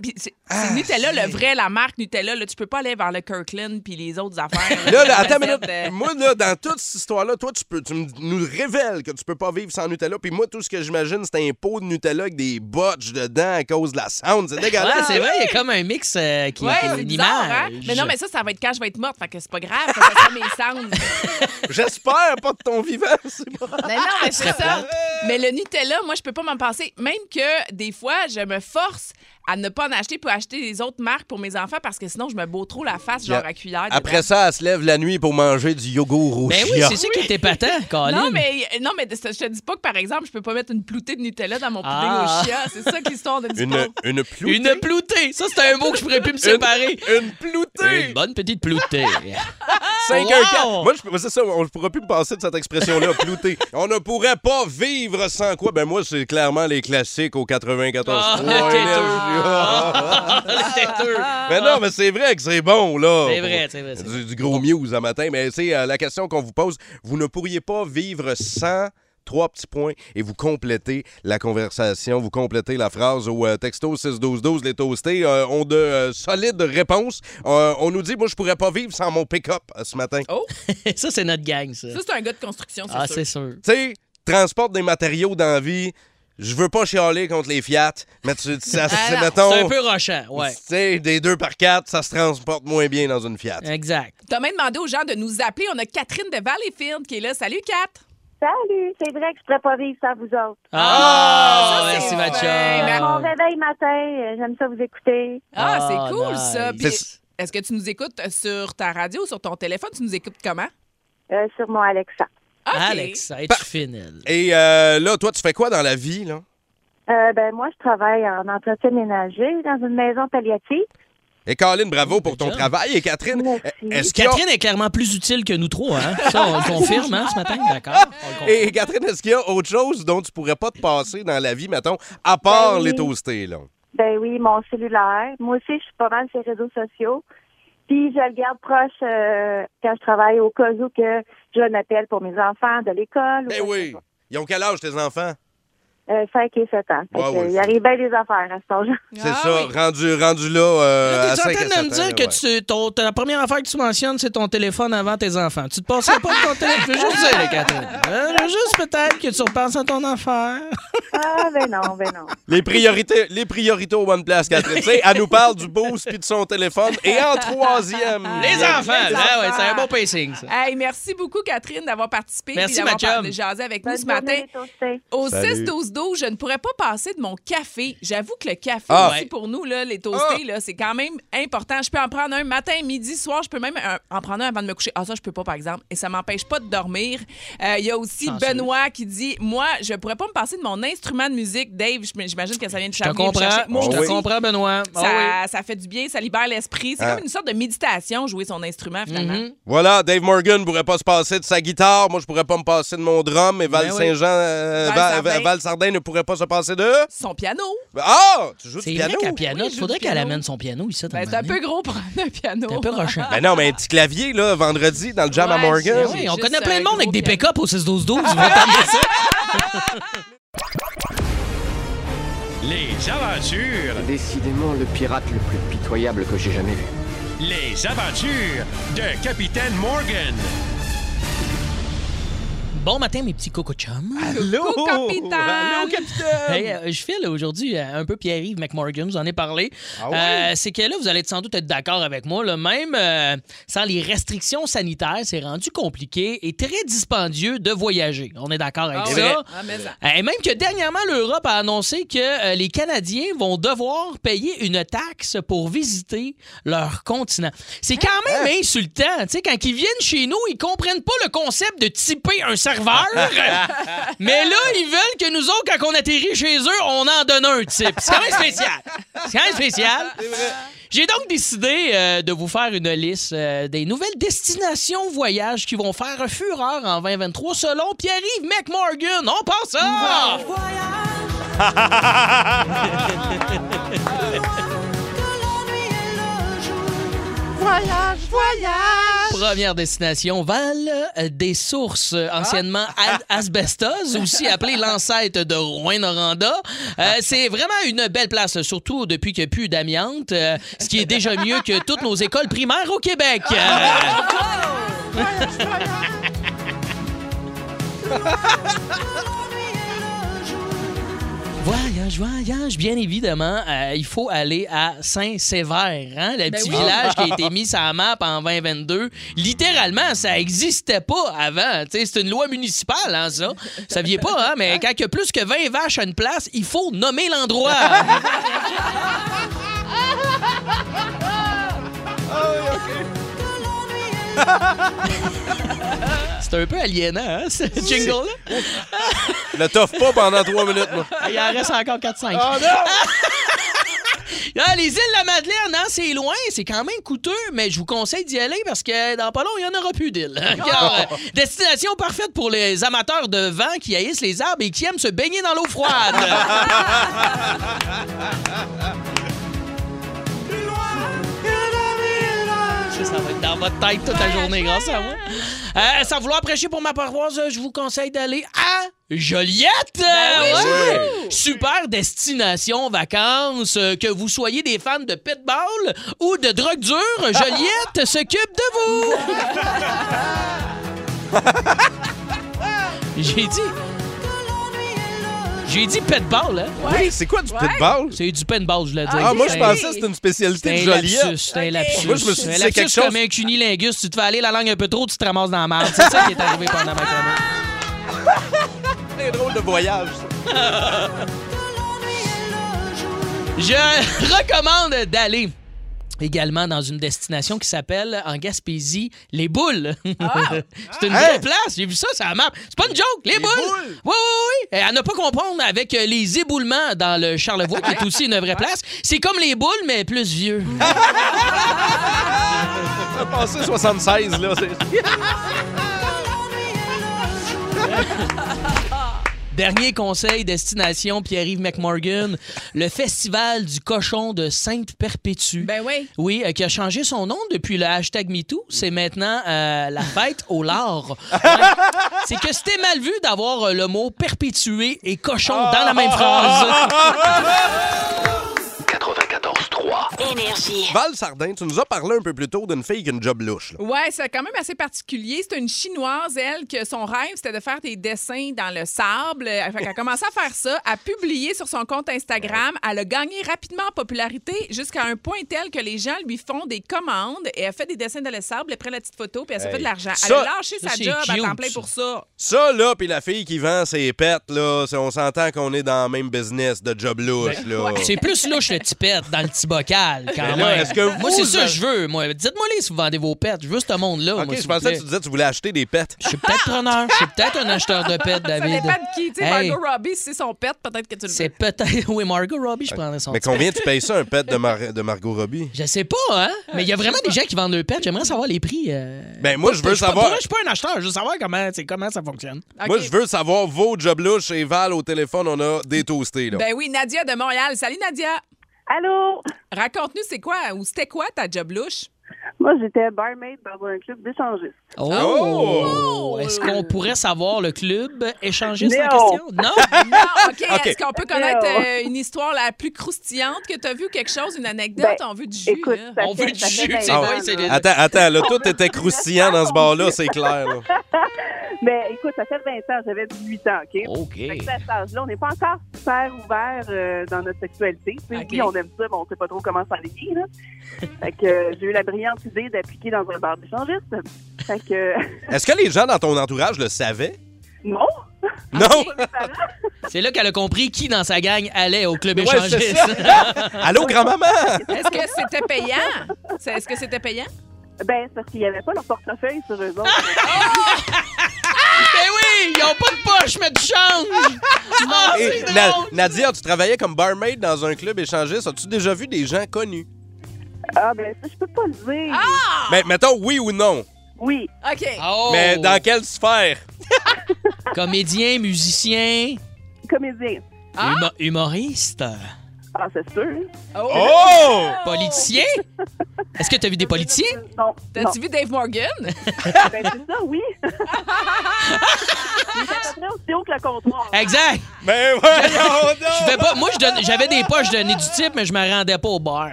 Speaker 4: Nutella, le vrai, la marque Nutella. Là, tu peux pas aller vers le Kirkland puis les autres affaires.
Speaker 3: Là, là, attends minute.
Speaker 4: euh,
Speaker 3: Moi, là, dans toute cette histoire-là, toi, tu, peux, tu me- nous révèles que tu peux pas vivre sans Nutella. Puis moi, tout ce que j'imagine, c'est un pot de Nutella avec des botches dedans cause de la sound. C'est
Speaker 5: Ouais,
Speaker 3: dégueulasse.
Speaker 5: c'est vrai, il y a comme un mix euh, qui
Speaker 4: Ouais,
Speaker 5: qui-
Speaker 4: c'est bizarre, hein? Mais non, mais ça, ça va être quand je vais être morte. Fait que c'est pas grave. Faut que ça mes cendres.
Speaker 3: J'espère pas de ton vivant. c'est pas-
Speaker 4: Mais non, mais c'est ça. Mais le Nutella, moi, je peux pas m'en passer. Même que des fois, je me force à ne pas en acheter pour acheter les autres marques pour mes enfants parce que sinon, je me beau trop la face, genre
Speaker 3: Yeah.
Speaker 4: à cuillère.
Speaker 3: Après
Speaker 4: dedans.
Speaker 3: ça, elle se lève la nuit pour manger du yogourt au
Speaker 5: Ben oui,
Speaker 3: chia.
Speaker 5: c'est ça qui est épatant, Colin.
Speaker 4: Non, mais, non, mais je te dis pas que, par exemple, je peux pas mettre une ploutée de Nutella dans mon pudding
Speaker 5: Ah.
Speaker 4: au chia. C'est ça l'histoire de
Speaker 3: Une, une ploutée?
Speaker 5: Une ploutée. Ça, c'est un mot que je pourrais plus me séparer.
Speaker 3: Une ploutée.
Speaker 5: Une bonne petite ploutée.
Speaker 3: 5
Speaker 5: Wow!
Speaker 3: 1 4. Moi, je, c'est ça, on ne pourra plus me passer de cette expression-là, plouter. On ne pourrait pas vivre sans quoi? Ben moi, c'est clairement les classiques au 94.
Speaker 5: Ah,
Speaker 3: mais non, mais c'est vrai que c'est bon, là.
Speaker 5: C'est vrai, c'est vrai, c'est
Speaker 3: Du, du gros muse à matin. Mais c'est euh, la question qu'on vous pose. Vous ne pourriez pas vivre sans trois petits points et vous complétez la conversation, vous complétez la phrase au euh, texto 61212 les toastés euh, ont de euh, solides réponses. Euh, on nous dit moi je pourrais pas vivre sans mon pick-up euh, ce matin.
Speaker 4: Oh,
Speaker 5: Ça, c'est notre gang, ça.
Speaker 4: ça, c'est un gars de construction, c'est
Speaker 5: Ah,
Speaker 4: sûr.
Speaker 5: c'est sûr.
Speaker 3: Tu sais, transporte des matériaux dans la vie. Je veux pas chialer contre les Fiat, mais tu, ça, c'est,
Speaker 4: Ah
Speaker 3: mettons,
Speaker 5: C'est un peu rochant, ouais.
Speaker 3: tu sais, des 2 par 4 ça se transporte moins bien dans une Fiat.
Speaker 5: Exact.
Speaker 4: T'as même demandé aux gens de nous appeler. On a Catherine de Valleyfield qui est là. Salut, Kat.
Speaker 8: Salut, c'est vrai que je pourrais pas vivre sans vous autres.
Speaker 5: Ah,
Speaker 4: ça,
Speaker 5: merci,
Speaker 4: c'est
Speaker 5: ma chum.
Speaker 8: Mon réveil matin, euh, j'aime ça vous écouter.
Speaker 4: Ah,
Speaker 5: Ah,
Speaker 4: c'est cool,
Speaker 5: nice.
Speaker 4: ça. Puis, Est-ce que tu nous écoutes sur ta radio ou sur ton téléphone? Tu nous écoutes comment?
Speaker 8: euh, sur mon Alexa.
Speaker 4: OK.
Speaker 5: Alex, es-tu fine, elle?
Speaker 3: Et euh, là, toi, tu fais quoi dans la vie, là?
Speaker 8: Euh, ben moi, je travaille en entretien ménager dans une maison palliative.
Speaker 3: Et Colin, bravo pour ton
Speaker 5: job.
Speaker 3: travail. Et Catherine, est-ce qu'il y a...
Speaker 5: Catherine est clairement plus utile que nous trois, hein? Ça, on le confirme, hein, ce matin? D'accord. on le confirme.
Speaker 3: Et Catherine, est-ce qu'il y a autre chose dont tu pourrais pas te passer dans la vie, mettons, à part
Speaker 8: Ben oui.
Speaker 3: les toastés, là?
Speaker 8: Ben oui, mon cellulaire. Moi aussi, je suis pas mal sur les réseaux sociaux. Puis je le garde proche euh, quand je travaille au cas où que je l'appelle pour mes enfants de l'école. ou
Speaker 3: Ben oui. Ils ont quel âge, tes enfants?
Speaker 8: Euh, 5 et 7 ans. Fait
Speaker 3: oui,
Speaker 8: il arrive bien des affaires à cet âge.
Speaker 3: C'est
Speaker 4: ah,
Speaker 3: ça,
Speaker 4: oui.
Speaker 3: rendu, rendu là. Euh,
Speaker 5: là en train de me dire que
Speaker 3: ouais.
Speaker 5: tu, ton, la première affaire que tu mentionnes, c'est ton téléphone avant tes enfants. Tu te passerais pas de ton téléphone? Je veux juste dire, Catherine. Euh, juste peut-être que tu repenses à ton affaire.
Speaker 8: ah, ben non, ben non.
Speaker 3: Les priorités, les priorités aux bonnes Catherine. elle nous parle du boost puis de son téléphone. Et en troisième.
Speaker 5: les, enfants,
Speaker 4: les
Speaker 5: là,
Speaker 4: enfants.
Speaker 5: ouais, c'est un bon pacing, ça.
Speaker 4: Hey, merci beaucoup, Catherine, d'avoir participé.
Speaker 5: Merci,
Speaker 4: Mathieu. d'avoir jasé avec nous ce matin. Au 6-12-12 je ne pourrais pas passer de mon café. J'avoue que le café
Speaker 3: ah.
Speaker 4: aussi pour nous, là, les ah. toastés, c'est quand même important. Je peux en prendre un matin, midi, soir. Je peux même euh, en prendre un avant de me coucher. Ah, ça, je peux pas, par exemple. Et ça m'empêche pas de dormir. Euh, il y a aussi Benoît qui dit Moi, je ne pourrais pas me passer de mon instrument de musique. Dave, j'imagine que ça vient de chercher.
Speaker 5: Je comprends. Benoît. Ah
Speaker 4: ça, fait du bien, ça libère l'esprit. C'est comme une sorte de méditation, jouer son instrument, finalement.
Speaker 5: Mm-hmm.
Speaker 3: Voilà, Dave Morgan ne pourrait pas se passer de sa guitare. Moi, je pourrais pas me passer de mon drum. Et
Speaker 5: ben Val
Speaker 3: Saint-Jean, euh,
Speaker 4: Val,
Speaker 3: Val, ne pourrait pas se passer de.
Speaker 4: Son piano.
Speaker 3: Ah! Tu joues
Speaker 5: C'est
Speaker 3: du
Speaker 5: vrai
Speaker 3: piano?
Speaker 5: qu'à piano,
Speaker 4: Oui,
Speaker 5: il faudrait qu'elle
Speaker 4: piano.
Speaker 5: amène son piano ici.
Speaker 4: Ben, c'est un peu gros pour un piano.
Speaker 5: C'est un peu rochant.
Speaker 3: Ben non, mais un petit clavier, là, vendredi, dans le jam à Morgan.
Speaker 5: Ben oui, on connaît plein de monde avec des
Speaker 4: piano.
Speaker 5: pick-up au 6-12-12. Ils vont t'amener ça.
Speaker 9: Les aventures,
Speaker 10: Décidément le pirate le plus pitoyable que j'ai jamais vu.
Speaker 9: les aventures de Capitaine Morgan.
Speaker 5: Bon matin, mes petits coco chums.
Speaker 3: Allô?
Speaker 4: Coucou, capitaine.
Speaker 3: Allô, capitaine!
Speaker 5: Hey, euh, je file aujourd'hui euh, un peu Pierre-Yves McMorgan, vous en ai parlé.
Speaker 3: Ah ouais?
Speaker 5: Euh, c'est que là, vous allez sans doute être d'accord avec moi, là, même euh, sans les restrictions sanitaires, c'est rendu compliqué et très dispendieux de voyager. On est d'accord avec
Speaker 4: Ah
Speaker 5: ça.
Speaker 4: Ah, mais ça.
Speaker 5: Et même que dernièrement, l'Europe a annoncé que euh, les Canadiens vont devoir payer une taxe pour visiter leur continent. C'est quand
Speaker 3: Hein?
Speaker 5: même insultant. Tu sais, quand ils viennent chez nous, ils comprennent pas le concept de typer un serveur. Mais là, ils veulent que nous autres, quand on atterrit chez eux, on en donne un type. C'est quand même spécial. C'est quand même spécial. J'ai donc décidé euh, de vous faire une liste euh, des nouvelles destinations voyages qui vont faire fureur en 2023 selon Pierre-Yves McMorgan. On passe ça! Première destination, Val des Sources, euh, anciennement Al- Asbestos, aussi appelé l'ancêtre de Rouen-Noranda. Euh, c'est vraiment une belle place, surtout depuis qu'il n'y a plus d'amiante, euh, ce qui est déjà mieux que toutes nos écoles primaires au Québec. Euh, Voyage, voyage, bien évidemment, euh, il faut aller à Saint-Sévère, hein, le petit
Speaker 4: oui.
Speaker 5: village qui a été mis sur la map en 2022. Littéralement, ça n'existait pas avant. C'est une loi municipale, hein, ça. Vous saviez pas, hein, mais quand il y a plus que 20 vaches à une place, il faut nommer l'endroit. C'est un peu aliénant, hein, ce jingle-là?
Speaker 3: Le toffe pas pendant trois minutes, moi.
Speaker 5: Il en reste encore 4-5.
Speaker 3: Oh non!
Speaker 5: Ah, les îles de la Madeleine, hein, c'est loin, c'est quand même coûteux, mais je vous conseille d'y aller parce que dans pas long, il n'y en aura plus d'îles. Car, euh, destination parfaite pour les amateurs de vent qui haïssent les arbres et qui aiment se baigner dans l'eau froide. Votre tête toute la journée grâce à moi. Euh, sans vouloir prêcher pour ma paroisse, euh, je vous conseille d'aller à Joliette. Euh, ouais. Super destination vacances. Que vous soyez des fans de pitball ou de drogue dure, Joliette s'occupe de vous. J'ai dit. J'ai dit pitball, hein?
Speaker 3: Oui, c'est quoi du pitball?
Speaker 5: C'est du pinball, je l'ai dit.
Speaker 3: Ah, moi, je pensais que c'était une spécialité de Joliette.
Speaker 5: c'est un lapsus.
Speaker 3: Moi, je me suis dit,
Speaker 5: un
Speaker 3: c'est
Speaker 5: lapsus
Speaker 3: quelque chose-
Speaker 5: comme un cunilingus. Tu te fais aller la langue un peu trop, tu te ramasses dans la merde. C'est ça qui est arrivé pendant ma chronique.
Speaker 3: C'est drôle de voyage, ça.
Speaker 5: Je recommande d'aller également dans une destination qui s'appelle en Gaspésie les boules. c'est une
Speaker 3: Hein?
Speaker 5: vraie place. J'ai vu ça, ça map. C'est pas une joke, les, boules.
Speaker 3: boules?
Speaker 5: Oui, oui, oui. Et à ne pas comprendre avec euh, les éboulements dans le Charlevoix, qui est aussi une vraie place. C'est comme les boules, mais plus vieux.
Speaker 3: Ça a passé 76, là.
Speaker 5: Dernier conseil, destination Pierre-Yves McMorgan, le festival du cochon de Sainte-Perpétue.
Speaker 4: Ben oui.
Speaker 5: Oui, euh, qui a changé son nom depuis le hashtag MeToo. C'est maintenant euh, la fête au lard. Ouais. C'est que c'était mal vu d'avoir euh, le mot perpétué et cochon dans la même phrase.
Speaker 1: 94.3.
Speaker 2: Énergie.
Speaker 3: Val Sardin, tu nous as parlé un peu plus tôt d'une fille qui a une job louche. là.
Speaker 4: Ouais, c'est quand même assez particulier. C'est une chinoise, elle, que son rêve, c'était de faire des dessins dans le sable. Elle a commencé à faire ça, à publier sur son compte Instagram. Elle a gagné rapidement en popularité jusqu'à un point tel que les gens lui font des commandes et elle fait des dessins dans le sable, elle prend la petite photo puis elle se
Speaker 3: Hey.
Speaker 4: fait de l'argent. Elle
Speaker 3: Ça-
Speaker 4: a lâché
Speaker 5: ça,
Speaker 4: sa job à temps plein pour ça.
Speaker 3: Ça, là, puis la fille qui vend ses pets, là, c'est- on s'entend qu'on est dans le même business de job louche, là.
Speaker 5: C'est plus louche le petit pet dans le petit bocal, quand
Speaker 3: Mais là,
Speaker 5: même.
Speaker 3: est-ce que
Speaker 5: moi,
Speaker 3: vous
Speaker 5: c'est ça que je veux. Moi, dites-moi les si vous vendez vos pets. Je veux ce monde-là.
Speaker 3: OK,
Speaker 5: moi,
Speaker 3: je
Speaker 5: vous
Speaker 3: pensais que tu disais que tu voulais acheter des pets.
Speaker 5: Je suis peut-être preneur. Je suis peut-être un acheteur de pets,
Speaker 4: Ça
Speaker 5: David.
Speaker 4: dépend de qui. Tu sais,
Speaker 5: Hey,
Speaker 4: Margot Robbie, si c'est son pet, peut-être que tu le
Speaker 5: C'est peut-être. Oui, Margot Robbie, je prendrais son
Speaker 3: Mais combien tu payes ça, un pet de, Mar- de Margot Robbie?
Speaker 5: Je sais pas, hein? Mais il y a vraiment des gens qui vendent leurs pets. J'aimerais savoir les prix. euh.
Speaker 3: Ben, moi, je veux
Speaker 5: suis pas-
Speaker 3: savoir-
Speaker 5: pour vrai, Je suis pas un acheteur. Je veux savoir comment, c'est- comment ça fonctionne.
Speaker 4: OK.
Speaker 3: Moi, je veux savoir vos job louches et Val au téléphone, on a des toastés, là.
Speaker 4: Ben oui, Nadia de Montréal. Salut, Nadia.
Speaker 8: Allô?
Speaker 4: Raconte-nous, c'est quoi? Ou c'était quoi ta job louche?
Speaker 8: Moi, j'étais barmaid dans un club d'échangistes.
Speaker 5: Oh!
Speaker 3: Oh!
Speaker 5: Est-ce qu'on pourrait savoir le club échangiste en question? Non?
Speaker 4: Non, OK. Est-ce qu'on peut connaître euh, une histoire la plus croustillante que tu as vue, quelque chose, une anecdote?
Speaker 8: Ben,
Speaker 4: On veut du jus.
Speaker 8: Écoute,
Speaker 4: là.
Speaker 8: ça
Speaker 5: On
Speaker 8: fait-
Speaker 5: veut du jus,
Speaker 8: 20
Speaker 5: c'est vrai,
Speaker 3: Attends, attends, là, tout était croustillant dans ce bar-là, c'est clair, là.
Speaker 8: Mais écoute, ça fait 20 ans, j'avais 18 ans, OK?
Speaker 5: OK.
Speaker 8: Fait que à cet âge-là, on n'est pas encore super ouvert euh, dans notre sexualité. Tu sais,
Speaker 4: OK.
Speaker 8: Oui, on aime ça, mais on sait pas trop comment s'enligner. là. fait que euh, j'ai eu la brillante idée d'appliquer dans un bar d'échangistes. Fait que euh,
Speaker 3: Est-ce que les gens dans ton entourage le savaient?
Speaker 8: non,
Speaker 3: Non?
Speaker 5: C'est là qu'elle a compris qui dans sa gang allait au club
Speaker 3: Ouais,
Speaker 5: échangiste.
Speaker 3: Allô, grand-maman?
Speaker 4: Est-ce que c'était payant? Est-ce que c'était payant?
Speaker 8: ben c'est parce qu'il n'y avait pas leur portefeuille sur eux autres.
Speaker 5: Ils ont pas de poche, mais du change. Ah,
Speaker 3: Et
Speaker 5: c'est
Speaker 3: Na-
Speaker 5: drôle.
Speaker 3: Nadia, tu travaillais comme barmaid dans un club échangiste. As-tu déjà vu des gens connus?
Speaker 8: ah ben ça, je peux pas le dire.
Speaker 3: Mais mettons oui ou non.
Speaker 8: Oui,
Speaker 4: OK.
Speaker 5: Oh.
Speaker 3: Mais dans quelle sphère?
Speaker 5: Comédien, musicien,
Speaker 8: comédien.
Speaker 4: Ah?
Speaker 5: humo- humoriste,
Speaker 8: Ah, c'est sûr.
Speaker 4: Oh!
Speaker 3: Oh!
Speaker 5: politicien. Est-ce que tu as vu des politiciens?
Speaker 8: Non.
Speaker 4: T'as-tu vu Dave Morgan?
Speaker 8: Ben, c'est ça, oui. Il est à peu près aussi haut que le comptoir.
Speaker 5: Exact.
Speaker 3: Ben voyons
Speaker 5: Je pas, moi, je donne- j'avais des poches, je donnais du type, mais je me rendais pas au bar.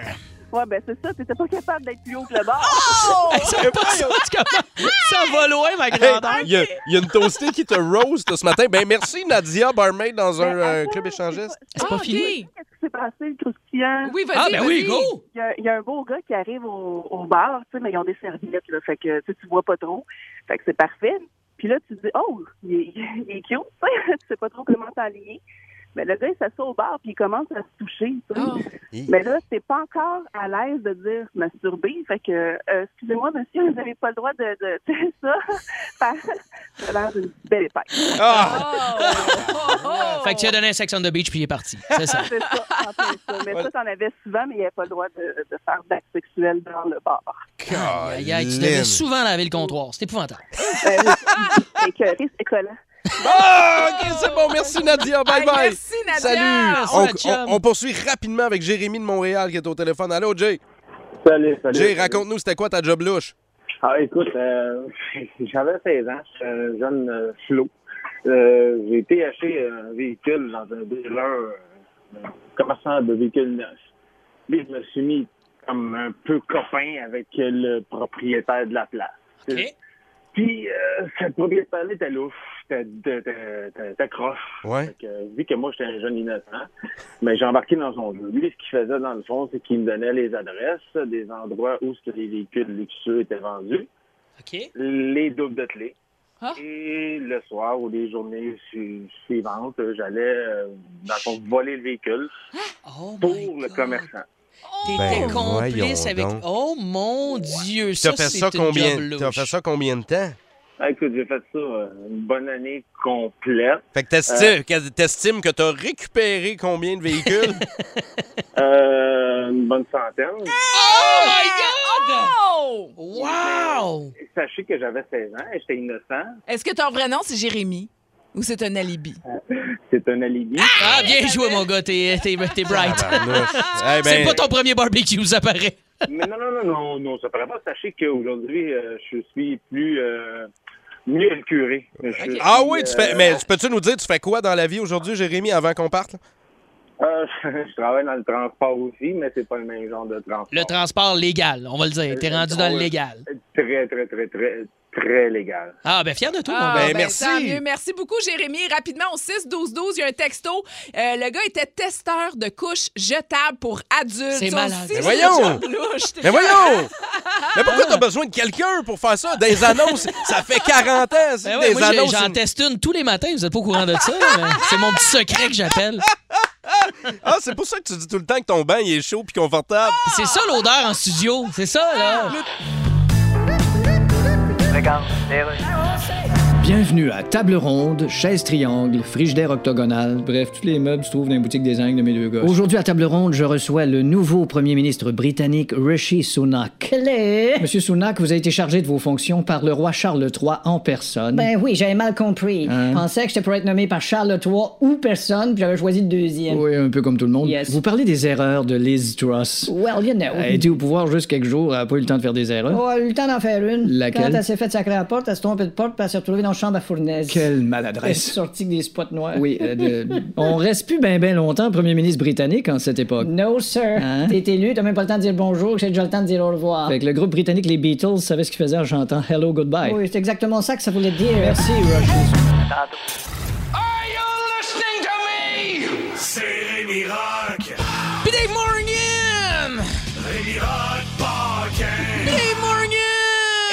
Speaker 8: Ben c'est ça. T'étais pas capable d'être plus haut que le bar.
Speaker 5: C'est pas ça? Ça va loin, ma
Speaker 3: Hey,
Speaker 5: grandeur.
Speaker 3: Il y, a- il y a une toastée qui te roast ce matin. Ben merci Nadia, barmaid dans un
Speaker 8: Ben,
Speaker 3: euh, club échangiste.
Speaker 5: C'est
Speaker 4: Ah,
Speaker 5: pas
Speaker 4: OK.
Speaker 5: fini.
Speaker 8: Qu'est-ce qui s'est passé, le croustillant?
Speaker 4: Oui, vas-y,
Speaker 5: Ah, ben oui, go!
Speaker 8: Il y, a, il y a un beau gars qui arrive au, au bar, tu sais, mais ils ont des serviettes, là, fait que tu sais, tu vois pas trop. Fait que c'est parfait. Puis là, tu te dis, oh, il est, il est cute, tu sais, pas trop comment t'enligner. Mais le gars, il s'assoit au bar, puis il commence à se toucher.
Speaker 4: Oh.
Speaker 8: Mais là, t'es pas encore à l'aise de dire masturber. Fait que, euh, excusez-moi, monsieur, vous n'avez pas le droit de, de tu sais, ça. Ça a l'air d'une belle épaisse.
Speaker 3: Ah!
Speaker 4: Oh!
Speaker 5: Fait que tu as donné un sex on the beach, puis il est parti. C'est ça.
Speaker 8: C'est ça, ça. Mais ça, t'en avais souvent, mais il n'y avait pas le droit de, de faire d'actes sexuels dans le bar.
Speaker 5: Aïe, aïe, tu devais souvent laver le comptoir. C'est épouvantable.
Speaker 8: Ben c'est collant.
Speaker 3: Ah, ok, c'est bon. Merci Nadia. Bye
Speaker 4: Hey,
Speaker 3: bye.
Speaker 4: merci, Nadia.
Speaker 3: Salut.
Speaker 5: Oh,
Speaker 3: On, poursuit rapidement avec Jérémy de Montréal qui est au téléphone. Allô, Jay?
Speaker 11: Salut, salut.
Speaker 3: Jay, raconte-nous, c'était quoi ta job louche?
Speaker 11: Ah, écoute, euh, j'avais 16 ans, j'étais un jeune euh, flot. Euh, j'ai été acheter un véhicule dans un dealer, euh, un commerçant de véhicules neufs. Puis je me suis mis comme un peu copain avec le propriétaire de la place.
Speaker 5: OK.
Speaker 11: Puis, euh, ce propriétaire-là était louche, croche.
Speaker 3: Ouais.
Speaker 11: Que, vu que moi, j'étais un jeune innocent, mais j'ai embarqué dans son jeu. Lui, ce qu'il faisait, dans le fond, c'est qu'il me donnait les adresses des endroits où ce que les véhicules luxueux étaient vendus,
Speaker 5: OK.
Speaker 11: les doubles de clés.
Speaker 4: Ah.
Speaker 11: Et le soir ou les journées su- suivantes, j'allais, euh, dans le fond, voler le véhicule
Speaker 5: Oh
Speaker 11: pour le
Speaker 5: God.
Speaker 11: commerçant.
Speaker 5: T'étais
Speaker 3: Ben,
Speaker 5: complice avec.
Speaker 3: donc.
Speaker 5: Oh mon Dieu,
Speaker 3: T'as
Speaker 5: ça,
Speaker 3: fait
Speaker 5: c'est
Speaker 3: ça combien? T'as fait ça combien de temps?
Speaker 11: Ah, écoute, j'ai fait ça euh, une bonne année complète.
Speaker 3: Fait que t'estimes que, t'estimes que t'as récupéré combien de véhicules?
Speaker 11: Euh, une bonne centaine.
Speaker 5: Oh my God!
Speaker 4: Oh!
Speaker 5: Wow!
Speaker 11: Sachez que j'avais 16 ans et j'étais innocent.
Speaker 4: Est-ce que ton vrai nom, c'est Jérémy? Ou c'est un alibi?
Speaker 11: C'est un alibi.
Speaker 5: Ah, bien joué, mon gars. T'es t'es- t'es bright.
Speaker 3: Eh ben-
Speaker 5: C'est pas ton premier barbecue, ça paraît.
Speaker 11: Mais non, non, non, non, non, ça paraît pas. Sachez qu'aujourd'hui, euh, je suis plus euh, mieux curé. Je suis,
Speaker 3: Ah oui, tu fais.
Speaker 11: euh,
Speaker 3: Mais peux-tu nous dire, tu fais quoi dans la vie aujourd'hui, Jérémy, avant qu'on parte?
Speaker 11: euh, je travaille dans le transport aussi, mais c'est pas le même genre de transport.
Speaker 5: Le transport légal, on va le dire. T'es rendu dans le légal.
Speaker 11: Très, très, très, très, très légal.
Speaker 5: Ah, ben fier de toi,
Speaker 4: Ah,
Speaker 5: mon gars.
Speaker 3: Ben,
Speaker 4: ben,
Speaker 3: merci.
Speaker 4: tant mieux. Merci beaucoup, Jérémy. Rapidement, au 6-12-12, il y a un texto. Euh, le gars était testeur de couches jetables pour adultes.
Speaker 5: C'est malade.
Speaker 3: Mais
Speaker 4: c'est
Speaker 3: voyons! Mais voyons! Mais pourquoi t'as besoin de quelqu'un pour faire ça? Des annonces, ça fait 40 ans,
Speaker 5: Ben ouais,
Speaker 3: des
Speaker 5: moi,
Speaker 3: annonces.
Speaker 5: j'en teste une tous les matins. Vous êtes pas au courant de ça. C'est mon petit secret que j'appelle.
Speaker 3: Ah, c'est pour ça que tu dis tout le temps que ton bain il est chaud puis confortable.
Speaker 5: C'est ça l'odeur en studio. C'est ça, là. legal, Deus.
Speaker 7: Bienvenue à Table ronde, chaise triangle, frigidaire octogonale, bref, tous les meubles se trouvent dans les boutiques des Angles de mes deux gosses. Aujourd'hui à Table ronde, je reçois le nouveau premier ministre britannique Rishi Sunak. Monsieur Sunak, vous avez été chargé de vos fonctions par le roi Charles III en personne.
Speaker 6: Ben oui, j'avais mal compris.
Speaker 7: Hein?
Speaker 6: Je pensais que j'étais pour être nommé par Charles III ou personne, puis j'avais choisi le deuxième.
Speaker 7: Oui, un peu comme tout le monde.
Speaker 6: Yes.
Speaker 7: Vous parlez des erreurs de Liz Truss.
Speaker 6: Well, you know.
Speaker 7: Elle a été au pouvoir juste quelques jours, elle n'a pas eu le temps de faire des erreurs.
Speaker 6: Oh, elle a eu le temps d'en faire une.
Speaker 7: Laquelle?
Speaker 6: Quand elle s'est fait sacrer à la porte, elle s'est trompée de porte, puis elle s'est retrouvée dans la chambre à fournaise.
Speaker 7: Quelle
Speaker 6: Elle est
Speaker 7: maladresse.
Speaker 6: sortie avec des spots noirs.
Speaker 7: Oui, euh, de- on reste plus bien ben longtemps premier ministre britannique en cette époque.
Speaker 6: No, sir.
Speaker 7: Hein?
Speaker 6: T'es élu, t'as même pas le temps de dire bonjour, j'ai déjà le temps de dire au revoir.
Speaker 7: Fait que le groupe britannique les Beatles savait ce qu'ils faisaient en chantant Hello Goodbye.
Speaker 6: Oui, c'est exactement ça que ça voulait dire.
Speaker 7: Merci, Rush.
Speaker 9: C'est Rémi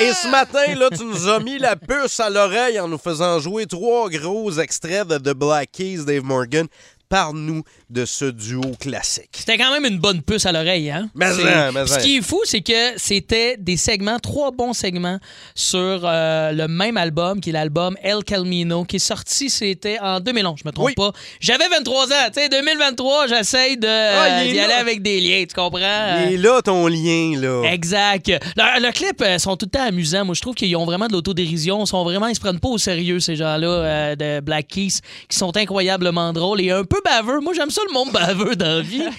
Speaker 3: Et ce matin, là, tu nous as mis la puce à l'oreille en nous faisant jouer trois gros extraits de The Black Keys, Dave Morgan. Parle-nous de ce duo classique.
Speaker 5: C'était quand même une bonne puce à l'oreille, hein?
Speaker 3: Mais en, mais
Speaker 5: Ce
Speaker 3: en.
Speaker 5: qui est fou, c'est que c'était des segments, trois bons segments sur euh, le même album, qui est l'album El Camino, qui est sorti, c'était en 2011, je me trompe
Speaker 3: Oui.
Speaker 5: pas. J'avais 23 ans, tu sais, 2023, j'essaye de,
Speaker 3: Ah,
Speaker 5: aller avec des liens, tu comprends?
Speaker 3: Il est là ton lien, là.
Speaker 5: Exact. Le, le clip euh, sont tout le temps amusants. Moi, je trouve qu'ils ont vraiment de l'autodérision. Ils sont vraiment, ils se prennent pas au sérieux ces gens-là euh, de Black Keys, qui sont incroyablement drôles et un peu baveux. Moi, j'aime ça le monde baveux dans la vie.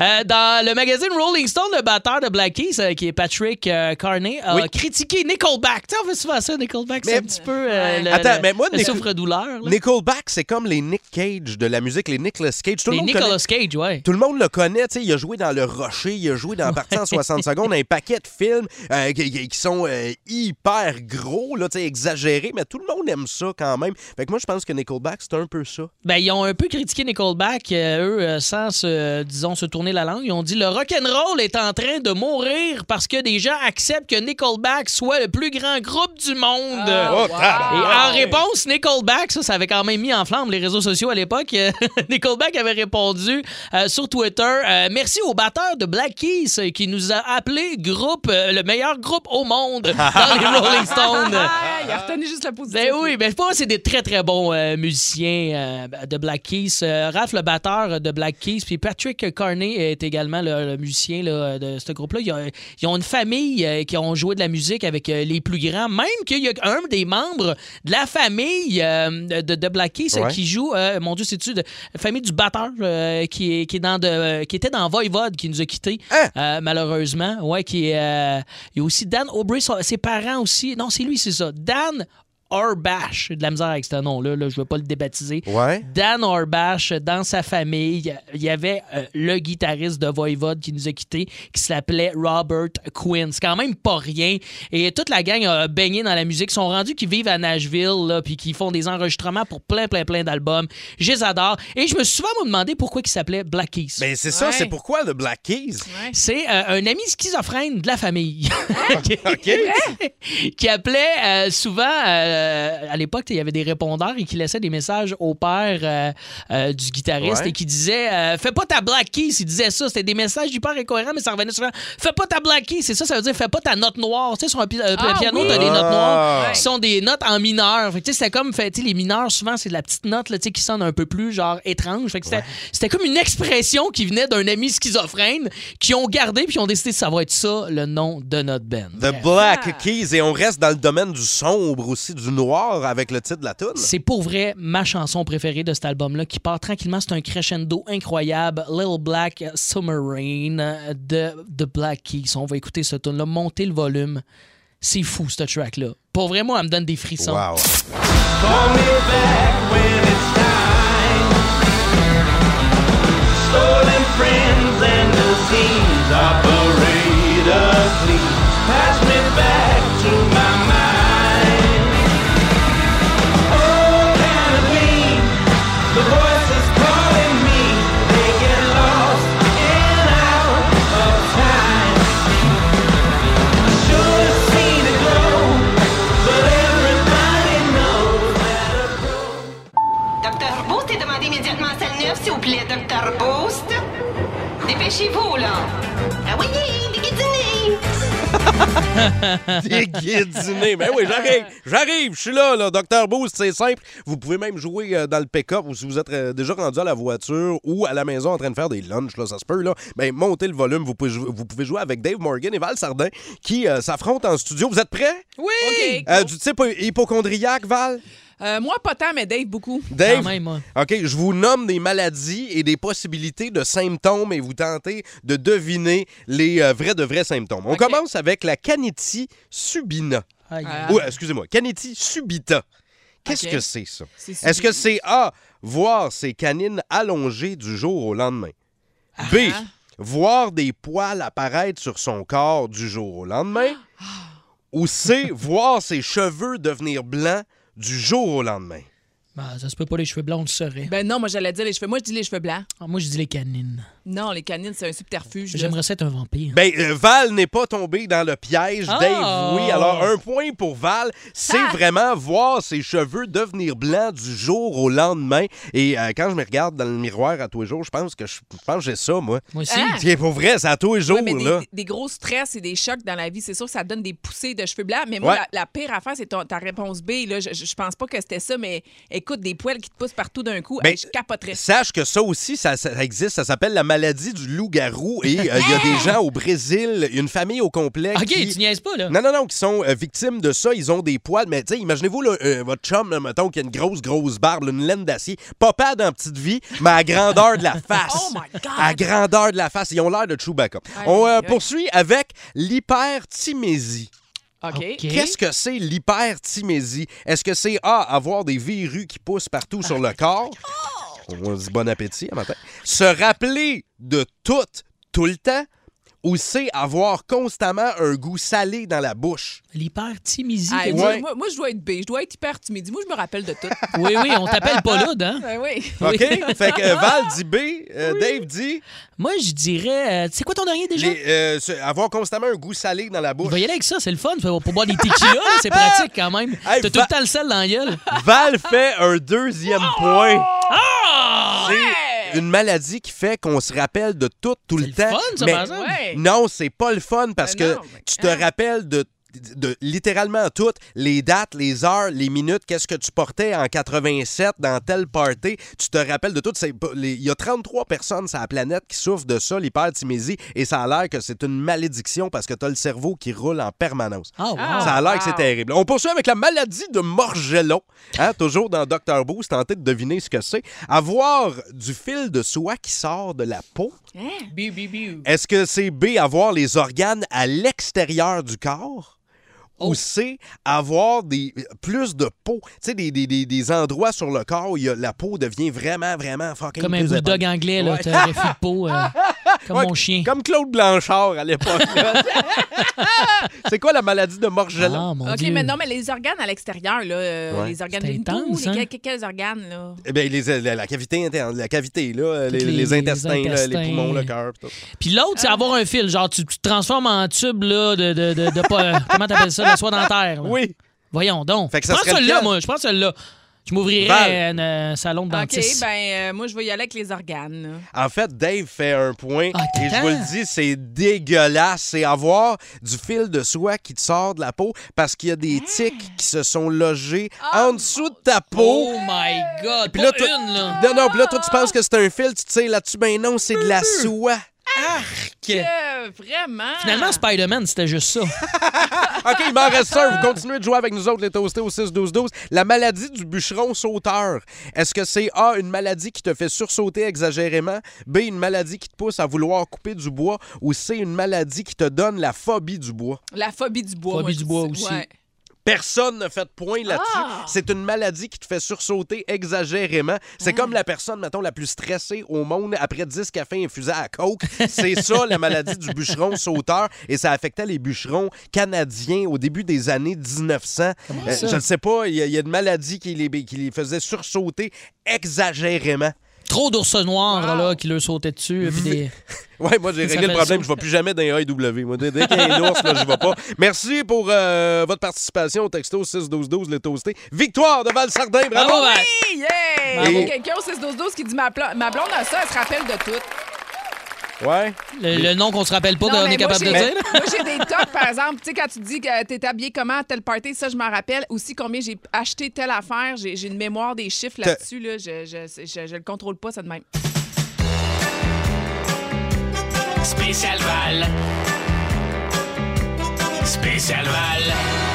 Speaker 5: Euh, dans le magazine Rolling Stone, le batteur de Black Keys, euh, qui est Patrick euh, Carney, a
Speaker 3: Oui.
Speaker 5: critiqué Nickelback. Tu sais, on fait souvent ça, Nickelback. C'est
Speaker 3: Mais-
Speaker 5: un petit peu euh, le,
Speaker 3: Attends,
Speaker 5: le-
Speaker 3: mais moi,
Speaker 5: le
Speaker 3: Nic-
Speaker 5: souffre-douleur. là.
Speaker 3: Nickelback, c'est comme les Nick Cage de la musique, les Nicolas Cage. Tout le,
Speaker 5: Les
Speaker 3: monde
Speaker 5: Nicolas
Speaker 3: connaît,
Speaker 5: Cage, ouais.
Speaker 3: tout le monde le connaît. tu sais, Il a joué dans Le Rocher, il a joué dans Partie en 60 secondes, un paquet de films euh, qui, qui- qui sont euh, hyper gros, là, tu sais, exagérés, mais tout le monde aime ça quand même. Fait que moi, je pense que Nickelback, c'est un peu ça.
Speaker 5: Ben, ils ont un peu critiqué Nickelback, euh, eux, euh, sans se, disons, se tourner la langue. Ils ont dit le rock'n'roll est en train de mourir parce que des gens acceptent que Nickelback soit le plus grand groupe du monde.
Speaker 4: Ah,
Speaker 3: Oh,
Speaker 4: wow.
Speaker 5: Et en réponse, Nickelback, ça, ça avait quand même mis en flamme les réseaux sociaux à l'époque. Euh, Nickelback avait répondu euh, sur Twitter euh, Merci au batteur de Black Keys euh, qui nous a appelé groupe, euh, le meilleur groupe au monde dans les Rolling Stones.
Speaker 4: Ah, il a retenu juste la position.
Speaker 5: Ben oui, ben pour moi, c'est des très très bons euh, musiciens euh, de Black Keys. Euh, Raph, le batteur de Black Keys, puis Patrick Carney est également le, le musicien là, de ce groupe-là. Ils, ont- ils ont une famille euh, qui ont joué de la musique avec euh, les plus grands, même qu'il y a un des membres de la famille euh, de, de Black Keys
Speaker 3: Ouais.
Speaker 5: qui joue, mon Dieu, c'est-tu, de la famille du batteur qui, est, qui, est dans de, qui était dans Voivode, qui nous a quittés,
Speaker 3: Hein?
Speaker 5: malheureusement. Ouais, qui il y a aussi Dan Aubrey, ses parents aussi. Non, c'est lui, c'est ça. Dan Orbash. J'ai de la misère avec ce nom-là, là, je ne veux pas le débaptiser.
Speaker 3: Ouais.
Speaker 5: Dan Orbash, dans sa famille, il y avait euh, le guitariste de Voivode qui nous a quittés, qui s'appelait Robert Quinn. C'est quand même pas rien. Et toute la gang a baigné dans la musique. Ils sont rendus qu'ils vivent à Nashville, là, puis qu'ils font des enregistrements pour plein, plein, plein d'albums. Je les adore. Et je me suis souvent demandé pourquoi il s'appelait Black Keys.
Speaker 3: Ben, c'est ça,
Speaker 4: Ouais.
Speaker 3: c'est pourquoi The Black Keys?
Speaker 4: Ouais.
Speaker 5: C'est euh, un ami schizophrène de la famille.
Speaker 3: OK.
Speaker 5: qui appelait euh, souvent, euh, à l'époque, il y avait des répondeurs et qui laissait des messages au père euh, euh, du guitariste
Speaker 3: Ouais.
Speaker 5: et qui disait euh, Fais pas ta Black Keys. Il disait ça. C'était des messages hyper incohérents, mais ça revenait souvent Fais pas ta Black Keys. C'est ça, ça veut dire Fais pas ta note noire. Tu sais, sur un pi-
Speaker 4: Ah,
Speaker 5: piano,
Speaker 4: oui.
Speaker 5: t'as des notes
Speaker 3: Ah.
Speaker 5: noires qui sont des notes en mineur. Fait que, tu sais, c'était comme, fait, tu sais, les mineurs, souvent, c'est de la petite note là, tu sais, qui sonne un peu plus genre étrange. Fait que c'était, c'était comme une expression qui venait d'un ami schizophrène qui ont gardé puis qui ont décidé que ça va être ça, le nom de notre band.
Speaker 3: The Black Keys. Et on reste dans le domaine du sombre aussi, du du noir avec le titre de la tune.
Speaker 5: C'est pour vrai ma chanson préférée de cet album-là qui part tranquillement. C'est un crescendo incroyable. Little Black Submarine euh, de The Black Keys. On va écouter ce tune-là. Montez le volume. C'est fou, ce track-là. Pour vrai, moi, elle me donne des frissons.
Speaker 3: Wow.
Speaker 9: Call me back when it's time. Stolen friends and disease. Operator, please pass me back
Speaker 12: Dépêchez-vous, là. Ah oui.
Speaker 3: Mais oui, j'arrive. J'arrive. Je suis là, là. Docteur Boost, c'est simple. Vous pouvez même jouer euh, dans le pick-up ou si vous êtes euh, déjà rendu à la voiture ou à la maison en train de faire des lunchs, là, ça se peut, là. Ben, montez le volume. Vous pouvez, vous pouvez jouer avec Dave Morgan et Val Sardin qui euh, s'affrontent en studio. Vous êtes prêts?
Speaker 4: Oui!
Speaker 3: Euh, du type hypochondriaque, Val?
Speaker 4: Euh, moi, pas tant, mais Dave, beaucoup.
Speaker 3: Dave,
Speaker 5: Quand même, moi.
Speaker 3: OK, je vous nomme des maladies et des possibilités de symptômes et vous tentez de deviner les euh, vrais de vrais symptômes. On
Speaker 4: OK.
Speaker 3: commence avec la canitie subina.
Speaker 5: Aïe.
Speaker 4: Ah.
Speaker 3: Ou, excusez-moi, canitie subita. Qu'est-ce
Speaker 4: OK.
Speaker 3: que c'est ça?
Speaker 4: C'est
Speaker 3: Est-ce que c'est A, voir ses canines allongées du jour au lendemain? B,
Speaker 4: Ah.
Speaker 3: voir des poils apparaître sur son corps du jour au lendemain?
Speaker 4: Ah.
Speaker 3: Ou C, voir ses cheveux devenir blancs du jour au lendemain?
Speaker 5: Ben, ça se peut pas, les cheveux blancs, on le saurait.
Speaker 4: Ben non, moi, j'allais dire les cheveux. Moi, je dis les cheveux blancs.
Speaker 5: Ah, moi, je dis les canines.
Speaker 4: Non, les canines, c'est un subterfuge.
Speaker 5: J'aimerais ça être un vampire.
Speaker 3: Ben, euh, Val n'est pas tombé dans le piège.
Speaker 5: Ah!
Speaker 3: Dave, oui. Alors, un point pour Val. C'est
Speaker 4: Ah!
Speaker 3: vraiment voir ses cheveux devenir blancs du jour au lendemain. Et euh, quand je me regarde dans le miroir à tous les jours, je pense que je je pense que j'ai ça, moi.
Speaker 5: Moi aussi.
Speaker 4: Ah!
Speaker 3: C'est pour vrai, c'est à tous les jours,
Speaker 4: Ouais, mais des,
Speaker 3: là.
Speaker 4: des- gros stress et des chocs dans la vie, c'est sûr que ça donne des poussées de cheveux blancs. Mais moi,
Speaker 3: Ouais.
Speaker 4: la, la pire affaire, c'est ta réponse B. Là. Je, je- je pense pas que c'était ça, mais écoute, des poils qui te poussent partout d'un coup,
Speaker 3: Ben,
Speaker 4: hey, je capoterais.
Speaker 3: Sache que ça aussi, ça, ça existe. Ça s'appelle la maladie du loup-garou. Et euh, il y a des gens au Brésil, une famille au complet.
Speaker 5: OK,
Speaker 3: qui...
Speaker 5: tu niaises pas, là.
Speaker 3: Non, non, non, qui sont euh, victimes de ça. Ils ont des poils. Mais, tu sais, imaginez-vous, euh, votre chum, là, mettons, qui a une grosse, grosse barbe, là, une laine d'acier. Pas pas dans petite vie, mais à grandeur de la face.
Speaker 4: Oh my God!
Speaker 3: À grandeur de la face. Ils ont l'air de Chewbacca. On euh, poursuit avec l'hyperthymésie. Qu'est-ce que c'est l'hyperthymésie? Est-ce que c'est A, avoir des verrues qui poussent partout sur le corps? On dit bon appétit à matin. Se rappeler de tout, tout le temps? Ou c'est avoir constamment un goût salé dans la bouche?
Speaker 5: L'hyperthymésie.
Speaker 4: Hey,
Speaker 5: t'as
Speaker 4: moi, moi- moi, je dois être B. Je dois être hyper timide. Moi, je me rappelle de tout.
Speaker 5: Oui, oui, on t'appelle pas là, hein?
Speaker 4: Ben oui.
Speaker 3: OK? fait que euh, Val dit B, euh, Dave dit?
Speaker 5: Moi, je dirais. euh, c'est quoi ton dernier déjà?
Speaker 3: les- euh, avoir constamment un goût salé dans la
Speaker 5: Je
Speaker 3: bouche.
Speaker 5: vais y aller avec ça, c'est le fun. Pour pour boire des tequilas, là, c'est pratique quand même.
Speaker 3: Hey,
Speaker 5: T'as tout le temps le sel dans la gueule.
Speaker 3: Val fait un deuxième point.
Speaker 5: Ah!
Speaker 3: Une maladie qui fait qu'on se rappelle de tout, tout le,
Speaker 5: le
Speaker 3: temps.
Speaker 5: fun, ça,
Speaker 3: mais
Speaker 5: par exemple.
Speaker 4: Ouais.
Speaker 3: non, c'est pas le fun parce
Speaker 4: Ben
Speaker 3: que
Speaker 4: non, mais
Speaker 3: tu te
Speaker 4: hein?
Speaker 3: rappelles de, de littéralement tout, les dates, les heures, les minutes, qu'est-ce que tu portais en 87 dans tel party. Tu te rappelles de tout. Il y a 33 personnes sur la planète qui souffrent de ça, l'hyperthymésie, et ça a l'air que c'est une malédiction parce que tu as le cerveau qui roule en permanence.
Speaker 5: Ah, wow.
Speaker 4: Ah.
Speaker 3: Ça a l'air que c'est
Speaker 4: wow.
Speaker 3: terrible. On poursuit avec la maladie de Morgellon. Hein, toujours dans Dr. Boost, tenter de deviner ce que c'est. Avoir du fil de soie qui sort de la peau.
Speaker 5: Biu.
Speaker 3: Est-ce que c'est B, avoir les organes à l'extérieur du corps? Ou C, avoir des, plus de peau. Tu sais, des, des, des, des endroits sur le corps où il y a- la peau devient vraiment, vraiment fucking
Speaker 5: Comme un bulldog anglais, là.
Speaker 3: Ouais.
Speaker 5: T'as un refus de peau. euh, comme
Speaker 3: Ouais,
Speaker 5: mon chien.
Speaker 3: Comme Claude Blanchard à l'époque. c'est quoi la maladie de Morgellon?
Speaker 5: Ah,
Speaker 4: OK,
Speaker 5: Dieu.
Speaker 4: mais non, mais les organes à l'extérieur, là, euh,
Speaker 3: Ouais.
Speaker 4: les organes
Speaker 5: C'est
Speaker 4: de
Speaker 5: intense,
Speaker 4: les-
Speaker 5: hein?
Speaker 4: que- quels organes, là?
Speaker 3: Eh bien, les, la, la cavité interne, la cavité, là, les,
Speaker 5: les-
Speaker 3: les
Speaker 5: les
Speaker 3: intestins, là, les
Speaker 5: intestins.
Speaker 3: poumons, le cœur.
Speaker 5: Puis l'autre, c'est avoir un fil. Genre, tu, tu te transformes en tube, là, de. de, de, de pas- comment t'appelles ça? Soie dentaire. là.
Speaker 3: Oui.
Speaker 5: Voyons donc.
Speaker 3: Fait que
Speaker 5: je
Speaker 3: ça
Speaker 5: prends
Speaker 3: serait
Speaker 5: celle-là, moi. Je prends celle-là. Je m'ouvrirais
Speaker 3: Val.
Speaker 5: un euh, salon de
Speaker 4: OK,
Speaker 5: dentiste.
Speaker 4: ben, euh, moi, je vais y aller avec les organes. là.
Speaker 3: En fait, Dave fait un point
Speaker 5: Ah,
Speaker 3: et je vous le dis, c'est dégueulasse. C'est avoir du fil de soie qui te sort de la peau parce qu'il y a des tiques qui se sont logés en dessous de ta peau.
Speaker 5: Oh my God!
Speaker 3: Puis
Speaker 5: pas
Speaker 3: là, toi-
Speaker 5: une, là!
Speaker 3: Non, non, puis là, toi, tu penses que c'est un fil, tu te sais là-dessus, ben non, c'est de la soie.
Speaker 4: Que, vraiment.
Speaker 5: Finalement, Spider-Man, c'était juste ça.
Speaker 3: OK, il m'en reste un. Vous continuez de jouer avec nous autres, les toastés au 6-12-12. La maladie du bûcheron sauteur. Est-ce que c'est A, une maladie qui te fait sursauter exagérément, B, une maladie qui te pousse à vouloir couper du bois, ou C, une maladie qui te donne la phobie du bois?
Speaker 4: La phobie du bois.
Speaker 5: Phobie
Speaker 4: moi,
Speaker 5: du
Speaker 4: je
Speaker 5: bois
Speaker 4: dis.
Speaker 5: aussi.
Speaker 4: Ouais.
Speaker 3: Personne ne fait point là-dessus.
Speaker 4: Ah!
Speaker 3: C'est une maladie qui te fait sursauter exagérément. C'est comme la personne, mettons, la plus stressée au monde après 10 cafés infusés à coke. C'est ça, la maladie du bûcheron sauteur. Et ça affectait les bûcherons canadiens au début des années 1900. Euh, je ne sais pas, il y, a- il y a une maladie qui les, qui les faisait sursauter exagérément.
Speaker 5: Trop d'ours noirs là, qui leur sautaient dessus. puis des...
Speaker 3: Ouais, moi, j'ai réglé le problème. Je ne vais plus jamais dans les AEW. Moi, dès dès qu'il y a un ours, là, je vais pas. Merci pour euh, votre participation au texto 6-12-12, les toastés. Victoire de Val-Sardin, bravo!
Speaker 5: Bravo, Val.
Speaker 4: Hey, yeah!
Speaker 3: Et-
Speaker 4: Il y a quelqu'un au 6-12-12 qui dit ma, ma blonde a ça, elle se rappelle de tout.
Speaker 3: Ouais.
Speaker 5: Le, le nom qu'on se rappelle pas,
Speaker 4: Non, mais
Speaker 5: est
Speaker 4: moi,
Speaker 5: capable de dire.
Speaker 4: Moi, j'ai des tocs, par exemple. Tu sais, quand tu dis que t'es habillé comment à tel party, ça, je m'en rappelle. Aussi, combien j'ai acheté telle affaire. J'ai j'ai une mémoire des chiffres là-dessus. Là. Je, je, je, je le contrôle pas, ça de même.
Speaker 1: Spécial Val. Spécial Val.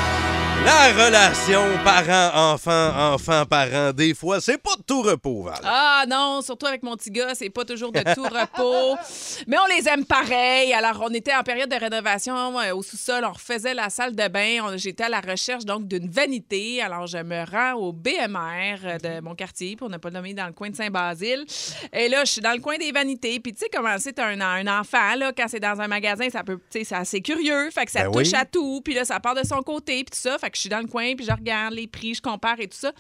Speaker 3: La relation parent-enfant, enfant-parent, des fois, c'est pas de tout repos, Val.
Speaker 4: Ah non, surtout avec mon petit gars, c'est pas toujours de tout repos. Mais on les aime pareil. Alors, on était en période de rénovation euh, au sous-sol. On refaisait la salle de bain. On- J'étais à la recherche donc d'une vanité. Alors, je me rends au BMR euh, de mon quartier, pour ne pas le nommer dans le coin de Saint-Basile. Et là, je suis dans le coin des vanités. Puis, tu sais, comment c'est un, un enfant, là, quand c'est dans un magasin, ça peut, tu sais, c'est assez curieux. Fait que ça
Speaker 3: Ben
Speaker 4: touche
Speaker 3: oui.
Speaker 4: à tout. Puis là, ça part de son côté. Puis tout ça. Fait que je suis dans le coin, puis je regarde les prix, je compare et tout ça.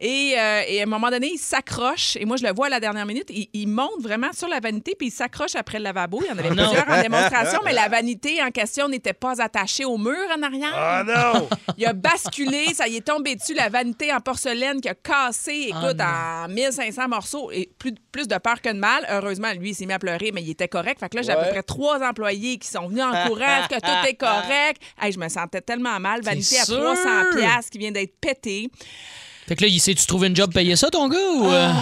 Speaker 4: Et, euh, et à un moment donné, il s'accroche. Et moi, je le vois à la dernière minute. Il, il monte vraiment sur la vanité, puis il s'accroche après le lavabo. Il y en avait
Speaker 5: Oh non.
Speaker 4: plusieurs en démonstration, mais la vanité en question n'était pas attachée au mur en arrière.
Speaker 3: Ah non!
Speaker 4: Il a basculé, ça y est tombé dessus, la vanité en porcelaine qui a cassé,
Speaker 5: Ah
Speaker 4: écoute, en 1500 morceaux. Et plus, plus de peur que de mal. Heureusement, lui, il s'est mis à pleurer, mais il était correct. Fait que là, j'ai à peu près trois employés qui sont venus en courant, que tout est correct? Hey, je me sentais tellement mal. Vanité à
Speaker 5: sûr?
Speaker 4: 300 pièces qui vient d'être pétée.
Speaker 5: Fait que là, il sait-tu trouver une job payer ça, ton gars? Ou euh,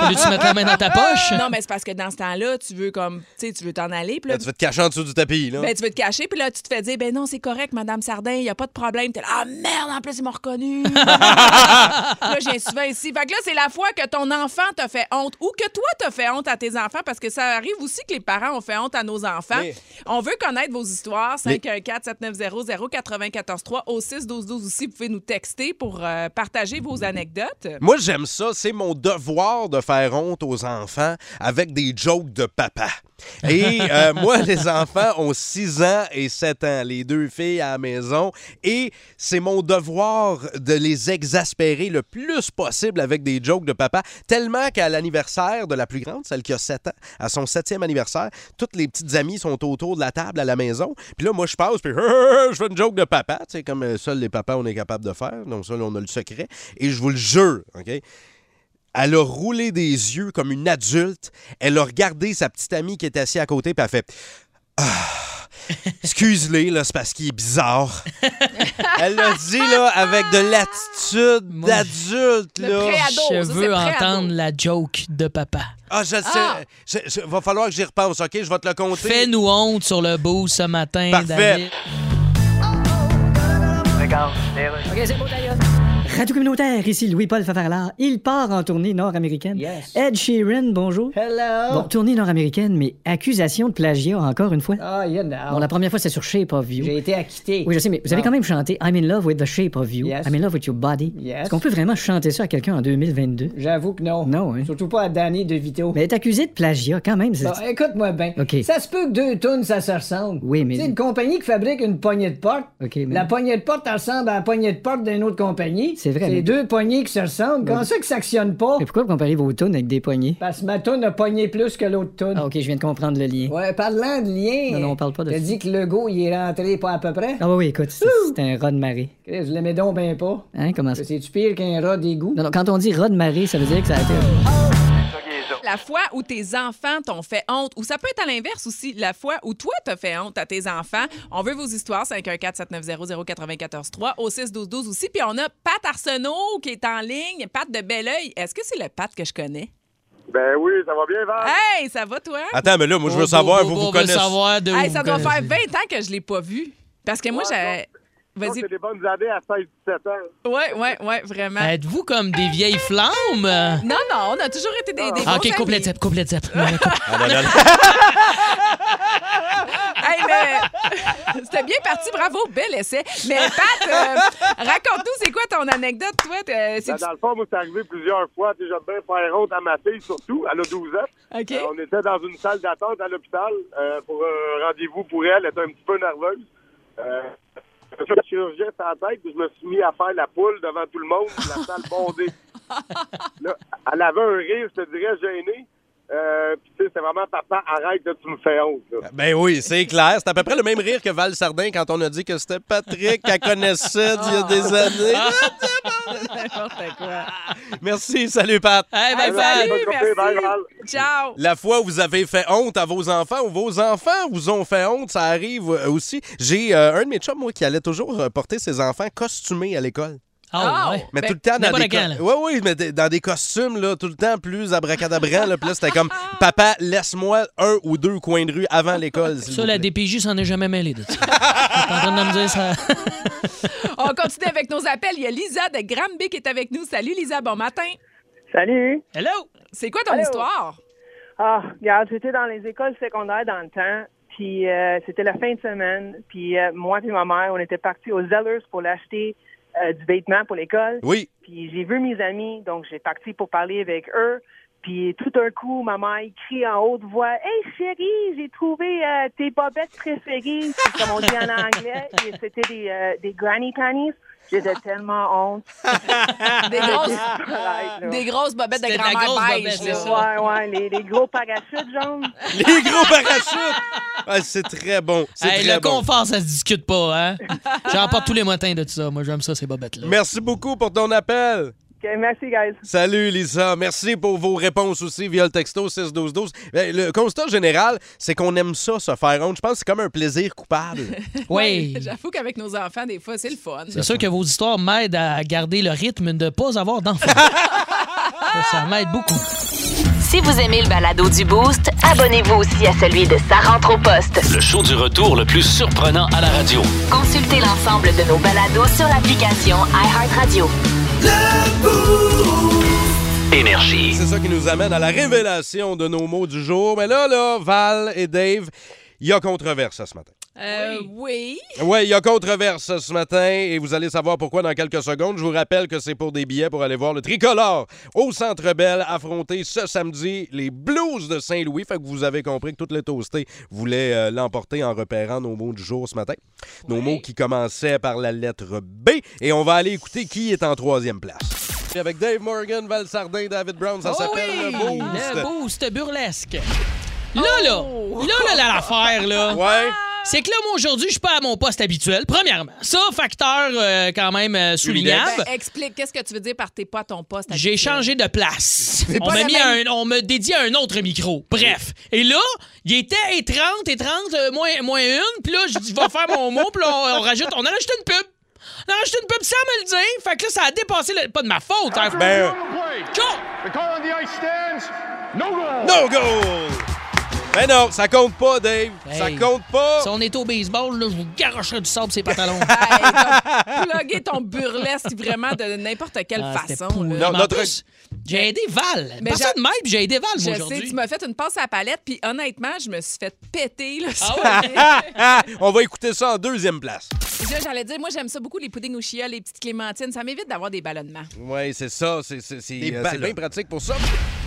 Speaker 5: fallait-tu mettre la main dans ta poche?
Speaker 4: Non, mais c'est parce que dans ce temps-là, tu veux comme, tu sais, tu veux t'en aller. Là,
Speaker 3: Ben, tu vas te cacher en dessous du tapis, là.
Speaker 4: ben, tu veux te cacher, puis là, tu te fais dire, ben non, c'est correct, Madame Sardin, il n'y a pas de problème. T'es là, ah merde, en plus, ils m'ont reconnu. là, viens souvent ici. Fait que là, c'est la fois que ton enfant t'a fait honte ou que toi, t'as fait honte à tes enfants, parce que ça arrive aussi que les parents ont fait honte à nos enfants.
Speaker 3: Mais-
Speaker 4: On veut connaître vos histoires.
Speaker 3: Mais-
Speaker 4: 514-790-0943 au 6-12-12 aussi. Vous pouvez nous texter pour euh, partager vos anecdotes.
Speaker 3: Moi, j'aime ça. C'est mon devoir de faire honte aux enfants avec des jokes de papa. Et euh, moi, les enfants ont 6 ans et 7 ans, les deux filles à la maison. Et c'est mon devoir de les exaspérer le plus possible avec des jokes de papa. Tellement qu'à l'anniversaire de la plus grande, celle qui a 7 ans, à son septième anniversaire, toutes les petites amies sont autour de la table à la maison. Puis là, moi, je passe, puis je fais une joke de papa, tu sais, comme seuls les papas, on est capable de faire. Donc, ça, on a le secret. Et je vous le jure, OK? Elle a roulé des yeux comme une adulte. Elle a regardé sa petite amie qui était assise à côté, puis elle a fait Ah, Excuse-les, là, c'est parce qu'il est bizarre. Elle l'a dit, là, avec de l'attitude d'adulte, là.
Speaker 5: Je veux entendre la joke de papa.
Speaker 3: Ah, je le sais.
Speaker 4: Ah.
Speaker 3: Je- je- va falloir que j'y repense, OK? Je vais te le compter.
Speaker 5: Fais-nous honte sur le beau ce matin,
Speaker 3: Parfait.
Speaker 5: David.
Speaker 6: OK, c'est beau, d'ailleurs. Radio communautaire, ici Louis-Paul Favarlard. Il part en tournée nord-américaine.
Speaker 7: Yes.
Speaker 6: Ed Sheeran, bonjour.
Speaker 7: Hello.
Speaker 6: Bon, tournée nord-américaine, mais accusation de plagiat encore une fois.
Speaker 7: Ah, you know.
Speaker 6: Bon, la première fois, c'est sur Shape of You.
Speaker 7: J'ai été acquitté.
Speaker 6: Oui, je sais, mais vous avez
Speaker 7: Ah.
Speaker 6: quand même chanté I'm in love with the shape of you.
Speaker 7: Yes.
Speaker 6: I'm in love with your body.
Speaker 7: Yes.
Speaker 6: Est-ce qu'on peut vraiment chanter ça à quelqu'un en 2022?
Speaker 7: J'avoue que non.
Speaker 6: Non, hein?
Speaker 7: Surtout pas à Danny DeVito.
Speaker 6: Mais est accusée de plagiat quand même. c'est-
Speaker 7: Bon, écoute-moi bien.
Speaker 6: OK.
Speaker 7: Ça se peut que deux tonnes, ça se ressemble.
Speaker 6: Oui, mais-
Speaker 7: C'est une compagnie qui fabrique une poignée de porte.
Speaker 6: OK, mais-
Speaker 7: La poignée de porte elle ressemble à la poignée de porte d'une autre compagnie.
Speaker 6: C'est vrai,
Speaker 7: C'est
Speaker 6: mais-
Speaker 7: deux poignées qui se ressemblent. Comment ça que ça actionne pas?
Speaker 6: Mais pourquoi vous comparez vos tunes avec des poignées?
Speaker 7: Parce que ma toune a pogné plus que l'autre toune.
Speaker 6: Ah, OK, je viens de comprendre le lien.
Speaker 7: Ouais, parlant de lien.
Speaker 6: Non, non, on parle pas de
Speaker 7: T'as
Speaker 6: ça.
Speaker 7: dit que le go, il est rentré pas à peu près?
Speaker 6: Ah oui, oui, écoute, c'est c'est un rat de marée.
Speaker 7: Chris, je l'aimais donc bien pas.
Speaker 6: Hein, comment ça?
Speaker 7: C'est-tu pire qu'un rat d'égout?
Speaker 6: Non, non, quand on dit rat de marée, ça veut dire que ça a été...
Speaker 4: La fois où tes enfants t'ont fait honte, ou ça peut être à l'inverse aussi, la fois où toi t'as fait honte à tes enfants. On veut vos histoires, 514-790-0943, au 6-12-12 aussi. Puis on a Pat Arsenault qui est en ligne, Pat de Belleuil. Est-ce que c'est le Pat que je connais?
Speaker 13: Ben oui, ça va bien, Val?
Speaker 4: Hey, ça va, toi?
Speaker 3: Attends, mais là, moi, je veux
Speaker 5: Oh,
Speaker 3: savoir,
Speaker 5: oh,
Speaker 3: vous
Speaker 5: oh,
Speaker 3: vous
Speaker 5: on veut
Speaker 3: connaissez.
Speaker 5: savoir de
Speaker 4: Hey,
Speaker 5: où
Speaker 4: ça doit faire
Speaker 5: connaissez.
Speaker 4: 20 ans que je l'ai pas vu. Parce que moi, j'ai. Vas-y.
Speaker 13: c'est des bonnes années à 16-17 ans.
Speaker 4: Ouais, ouais, ouais, vraiment.
Speaker 5: Êtes-vous comme des vieilles flammes? euh?
Speaker 4: Non, non, on a toujours été des, des
Speaker 5: Ah,
Speaker 4: bons
Speaker 5: ok,
Speaker 4: amis.
Speaker 5: complète zep, zep. Non, coupe.
Speaker 3: Ah, non, non, non.
Speaker 4: Hey, mais c'était bien parti, bravo, bel essai. Mais Pat, euh, raconte-nous, c'est quoi ton anecdote, toi? T'es- c'est-
Speaker 13: Ben, dans le fond, moi, c'est arrivé plusieurs fois. Tu sais, J'aime bien faire honte à ma fille, surtout. Elle a 12 ans.
Speaker 4: OK.
Speaker 13: Euh, on était dans une salle d'attente à l'hôpital euh, pour un rendez-vous pour elle. Elle était un petit peu nerveuse. Euh, me suis chirurgien sur la tête, puis je me suis mis à faire la poule devant tout le monde, la salle bondée. Là, elle avait un rire, je te dirais, gêné. Euh, puis tu sais, c'est vraiment papa, arrête, là, tu me fais honte. là.
Speaker 3: Ben oui, c'est clair. C'est à peu près le même rire que Val Sardin quand on a dit que c'était Patrick qu'elle connaissait d'il y a des années.
Speaker 4: N'importe quoi.
Speaker 3: Merci, salut Pat.
Speaker 5: Hey, bye,
Speaker 4: Hey,
Speaker 5: bye.
Speaker 4: salut,
Speaker 13: bye,
Speaker 4: merci.
Speaker 13: Val.
Speaker 4: Ciao.
Speaker 3: La fois où vous avez fait honte à vos enfants ou vos enfants vous ont fait honte, ça arrive aussi. J'ai euh, un de mes chums, moi, qui allait toujours euh, porter ses enfants costumés à l'école.
Speaker 5: Ah, ouais.
Speaker 3: Mais
Speaker 4: Ben,
Speaker 3: tout le temps dans des,
Speaker 5: quand, là.
Speaker 3: co- ouais, oui, mais dans des costumes, là, tout le temps plus abracadabrant. Là, Puis là, c'était comme, papa, laisse-moi un ou deux coins de rue avant l'école. s'il
Speaker 5: Ça,
Speaker 3: vous
Speaker 5: la
Speaker 3: plaît.
Speaker 5: DPJ s'en est jamais mêlée de ça. T'es en train de me dire ça.
Speaker 4: On continue avec nos appels. Il y a Lisa de Granby qui est avec nous. Salut, Lisa. Bon matin.
Speaker 14: Salut.
Speaker 5: Hello.
Speaker 4: C'est quoi ton
Speaker 14: Allô?
Speaker 4: histoire?
Speaker 14: Ah, regarde, j'étais dans les écoles secondaires dans le temps, puis euh, c'était la fin de semaine, puis euh, moi et ma mère, on était partis aux Zellers pour l'acheter euh, du vêtement pour l'école.
Speaker 3: Oui.
Speaker 14: Puis j'ai vu mes amis, donc j'ai parti pour parler avec eux. Puis tout d'un coup, ma mère crie en haute voix Hey chérie, j'ai trouvé euh, tes bobettes préférées. Comme on dit en anglais, c'était des, euh, des granny panties. J'étais tellement honte.
Speaker 4: Des grosses, des grosses bobettes de grand-mère
Speaker 5: grosse
Speaker 4: beige. là.
Speaker 14: Ouais, ouais, les, les gros parachutes jaunes.
Speaker 3: Les gros parachutes! Ah, c'est très bon.
Speaker 5: Hey,
Speaker 3: très
Speaker 5: le
Speaker 3: bon.
Speaker 5: confort, ça se discute pas, hein? J'en porte tous les matins de tout ça. Moi, j'aime ça, ces bobettes-là.
Speaker 3: Merci beaucoup pour ton appel.
Speaker 14: OK, merci, guys.
Speaker 3: Salut Lisa, merci pour vos réponses aussi via le texto 61212. Ben, Le constat général, c'est qu'on aime ça, se faire honte. Je pense que c'est comme un plaisir coupable.
Speaker 5: Oui.
Speaker 4: J'avoue qu'avec nos enfants, des fois, c'est le fun.
Speaker 5: C'est sûr que vos histoires m'aident à garder le rythme de ne pas avoir d'enfants. ça, ça m'aide beaucoup.
Speaker 2: Si vous aimez le balado du Boost, abonnez-vous aussi à celui de Sa rentre au poste.
Speaker 1: Le show du retour le plus surprenant à la radio.
Speaker 2: Consultez l'ensemble de nos balados sur l'application iHeartRadio.
Speaker 3: C'est ça qui nous amène à la révélation de nos mots du jour. Mais là, là, Val et Dave, il y a controverse ce matin.
Speaker 4: Euh, oui.
Speaker 3: Oui, il y a controverse ce matin et vous allez savoir pourquoi dans quelques secondes. Je vous rappelle que c'est pour des billets pour aller voir le tricolore au Centre Bell affronter ce samedi les Blues de Saint-Louis. Fait que vous avez compris que toutes les toastés voulaient euh, l'emporter en repérant nos mots du jour ce matin. Nos mots qui commençaient par la lettre B. Et on va aller écouter qui est en troisième place. Avec Dave Morgan, Val Sardin, David Brown, ça
Speaker 5: Oh
Speaker 3: s'appelle
Speaker 5: oui,
Speaker 3: le Boost.
Speaker 5: Le boost burlesque. Là, là, là, là, là, l'affaire, là.
Speaker 3: Ouais.
Speaker 5: C'est que là, moi, aujourd'hui, je suis pas à mon poste habituel, premièrement. Ça, facteur euh, quand même euh, soulignable.
Speaker 4: Ben, explique, qu'est-ce que tu veux dire par t'es pas à ton poste?
Speaker 5: J'ai
Speaker 4: habituel?
Speaker 5: changé de place. On m'a mis
Speaker 4: même-
Speaker 5: un, on me dédié à un autre micro. Bref. Et là, il était et 30 et 30 euh, moins, moins une. Puis là, je dis, je vais faire mon mot. Puis là, on, on rajoute, on a rajouté une pub. On a rajouté une pub sans me le dire. Fait que là, ça a dépassé, le- pas de ma faute. hein.
Speaker 3: Ben,
Speaker 5: Go!
Speaker 3: no goal! Ben non, ça compte pas, Dave. Ça compte pas.
Speaker 5: Si on était au baseball, là, je vous garocherais du sable sur les pantalons.
Speaker 4: Hey, plugué ton burlesque vraiment de n'importe quelle
Speaker 5: Ah,
Speaker 4: façon.
Speaker 5: plus, J'ai aidé Val.
Speaker 4: Mais
Speaker 5: Personne
Speaker 4: j'a-
Speaker 5: m'aide, puis j'ai aidé Val, moi,
Speaker 4: Je sais,
Speaker 5: aujourd'hui.
Speaker 4: tu m'as fait une passe à la palette, puis honnêtement, je me suis fait péter. Là, sur-
Speaker 3: On va écouter ça en deuxième place.
Speaker 4: J'allais dire, moi, j'aime ça beaucoup, les puddings au chia, les petites clémentines. Ça m'évite d'avoir des ballonnements.
Speaker 3: Oui, c'est ça. C'est c'est- c'est,
Speaker 15: Des
Speaker 3: euh, c'est
Speaker 15: ballons.
Speaker 3: bien pratique pour ça.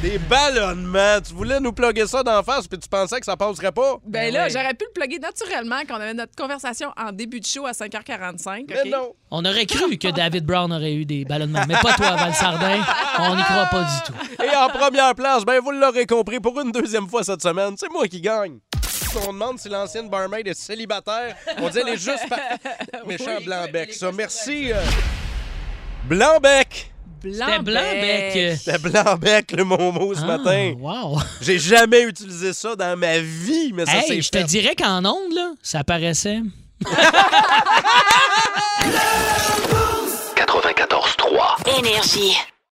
Speaker 3: Des ballonnements. Tu voulais nous plugger ça d'en face, puis tu pensais que ça passerait pas?
Speaker 4: Ben là, j'aurais pu le plugger naturellement quand on avait notre conversation en début de show à 5h45.
Speaker 3: Mais
Speaker 4: OK?
Speaker 3: non.
Speaker 5: On aurait cru que David Brown aurait eu des ballonnements, mais pas toi, Val Sardin. On n'y croit pas du tout.
Speaker 3: Et en première place, ben vous l'aurez compris, pour une deuxième fois cette semaine, c'est moi qui gagne. On demande si l'ancienne barmaid est célibataire. On dit elle est juste pa- méchant Blanc-Bec, ça. Merci. euh, Blanc-Bec.
Speaker 5: C'était Blanc-Bec.
Speaker 3: C'était Blanc-Bec, le mon mot ce
Speaker 5: Ah,
Speaker 3: matin.
Speaker 5: Wow.
Speaker 3: J'ai jamais utilisé ça dans ma vie, mais ça
Speaker 5: Hey,
Speaker 3: c'est
Speaker 5: je te dirais qu'en ondes, là, ça paraissait.
Speaker 1: 94.3.
Speaker 2: Énergie.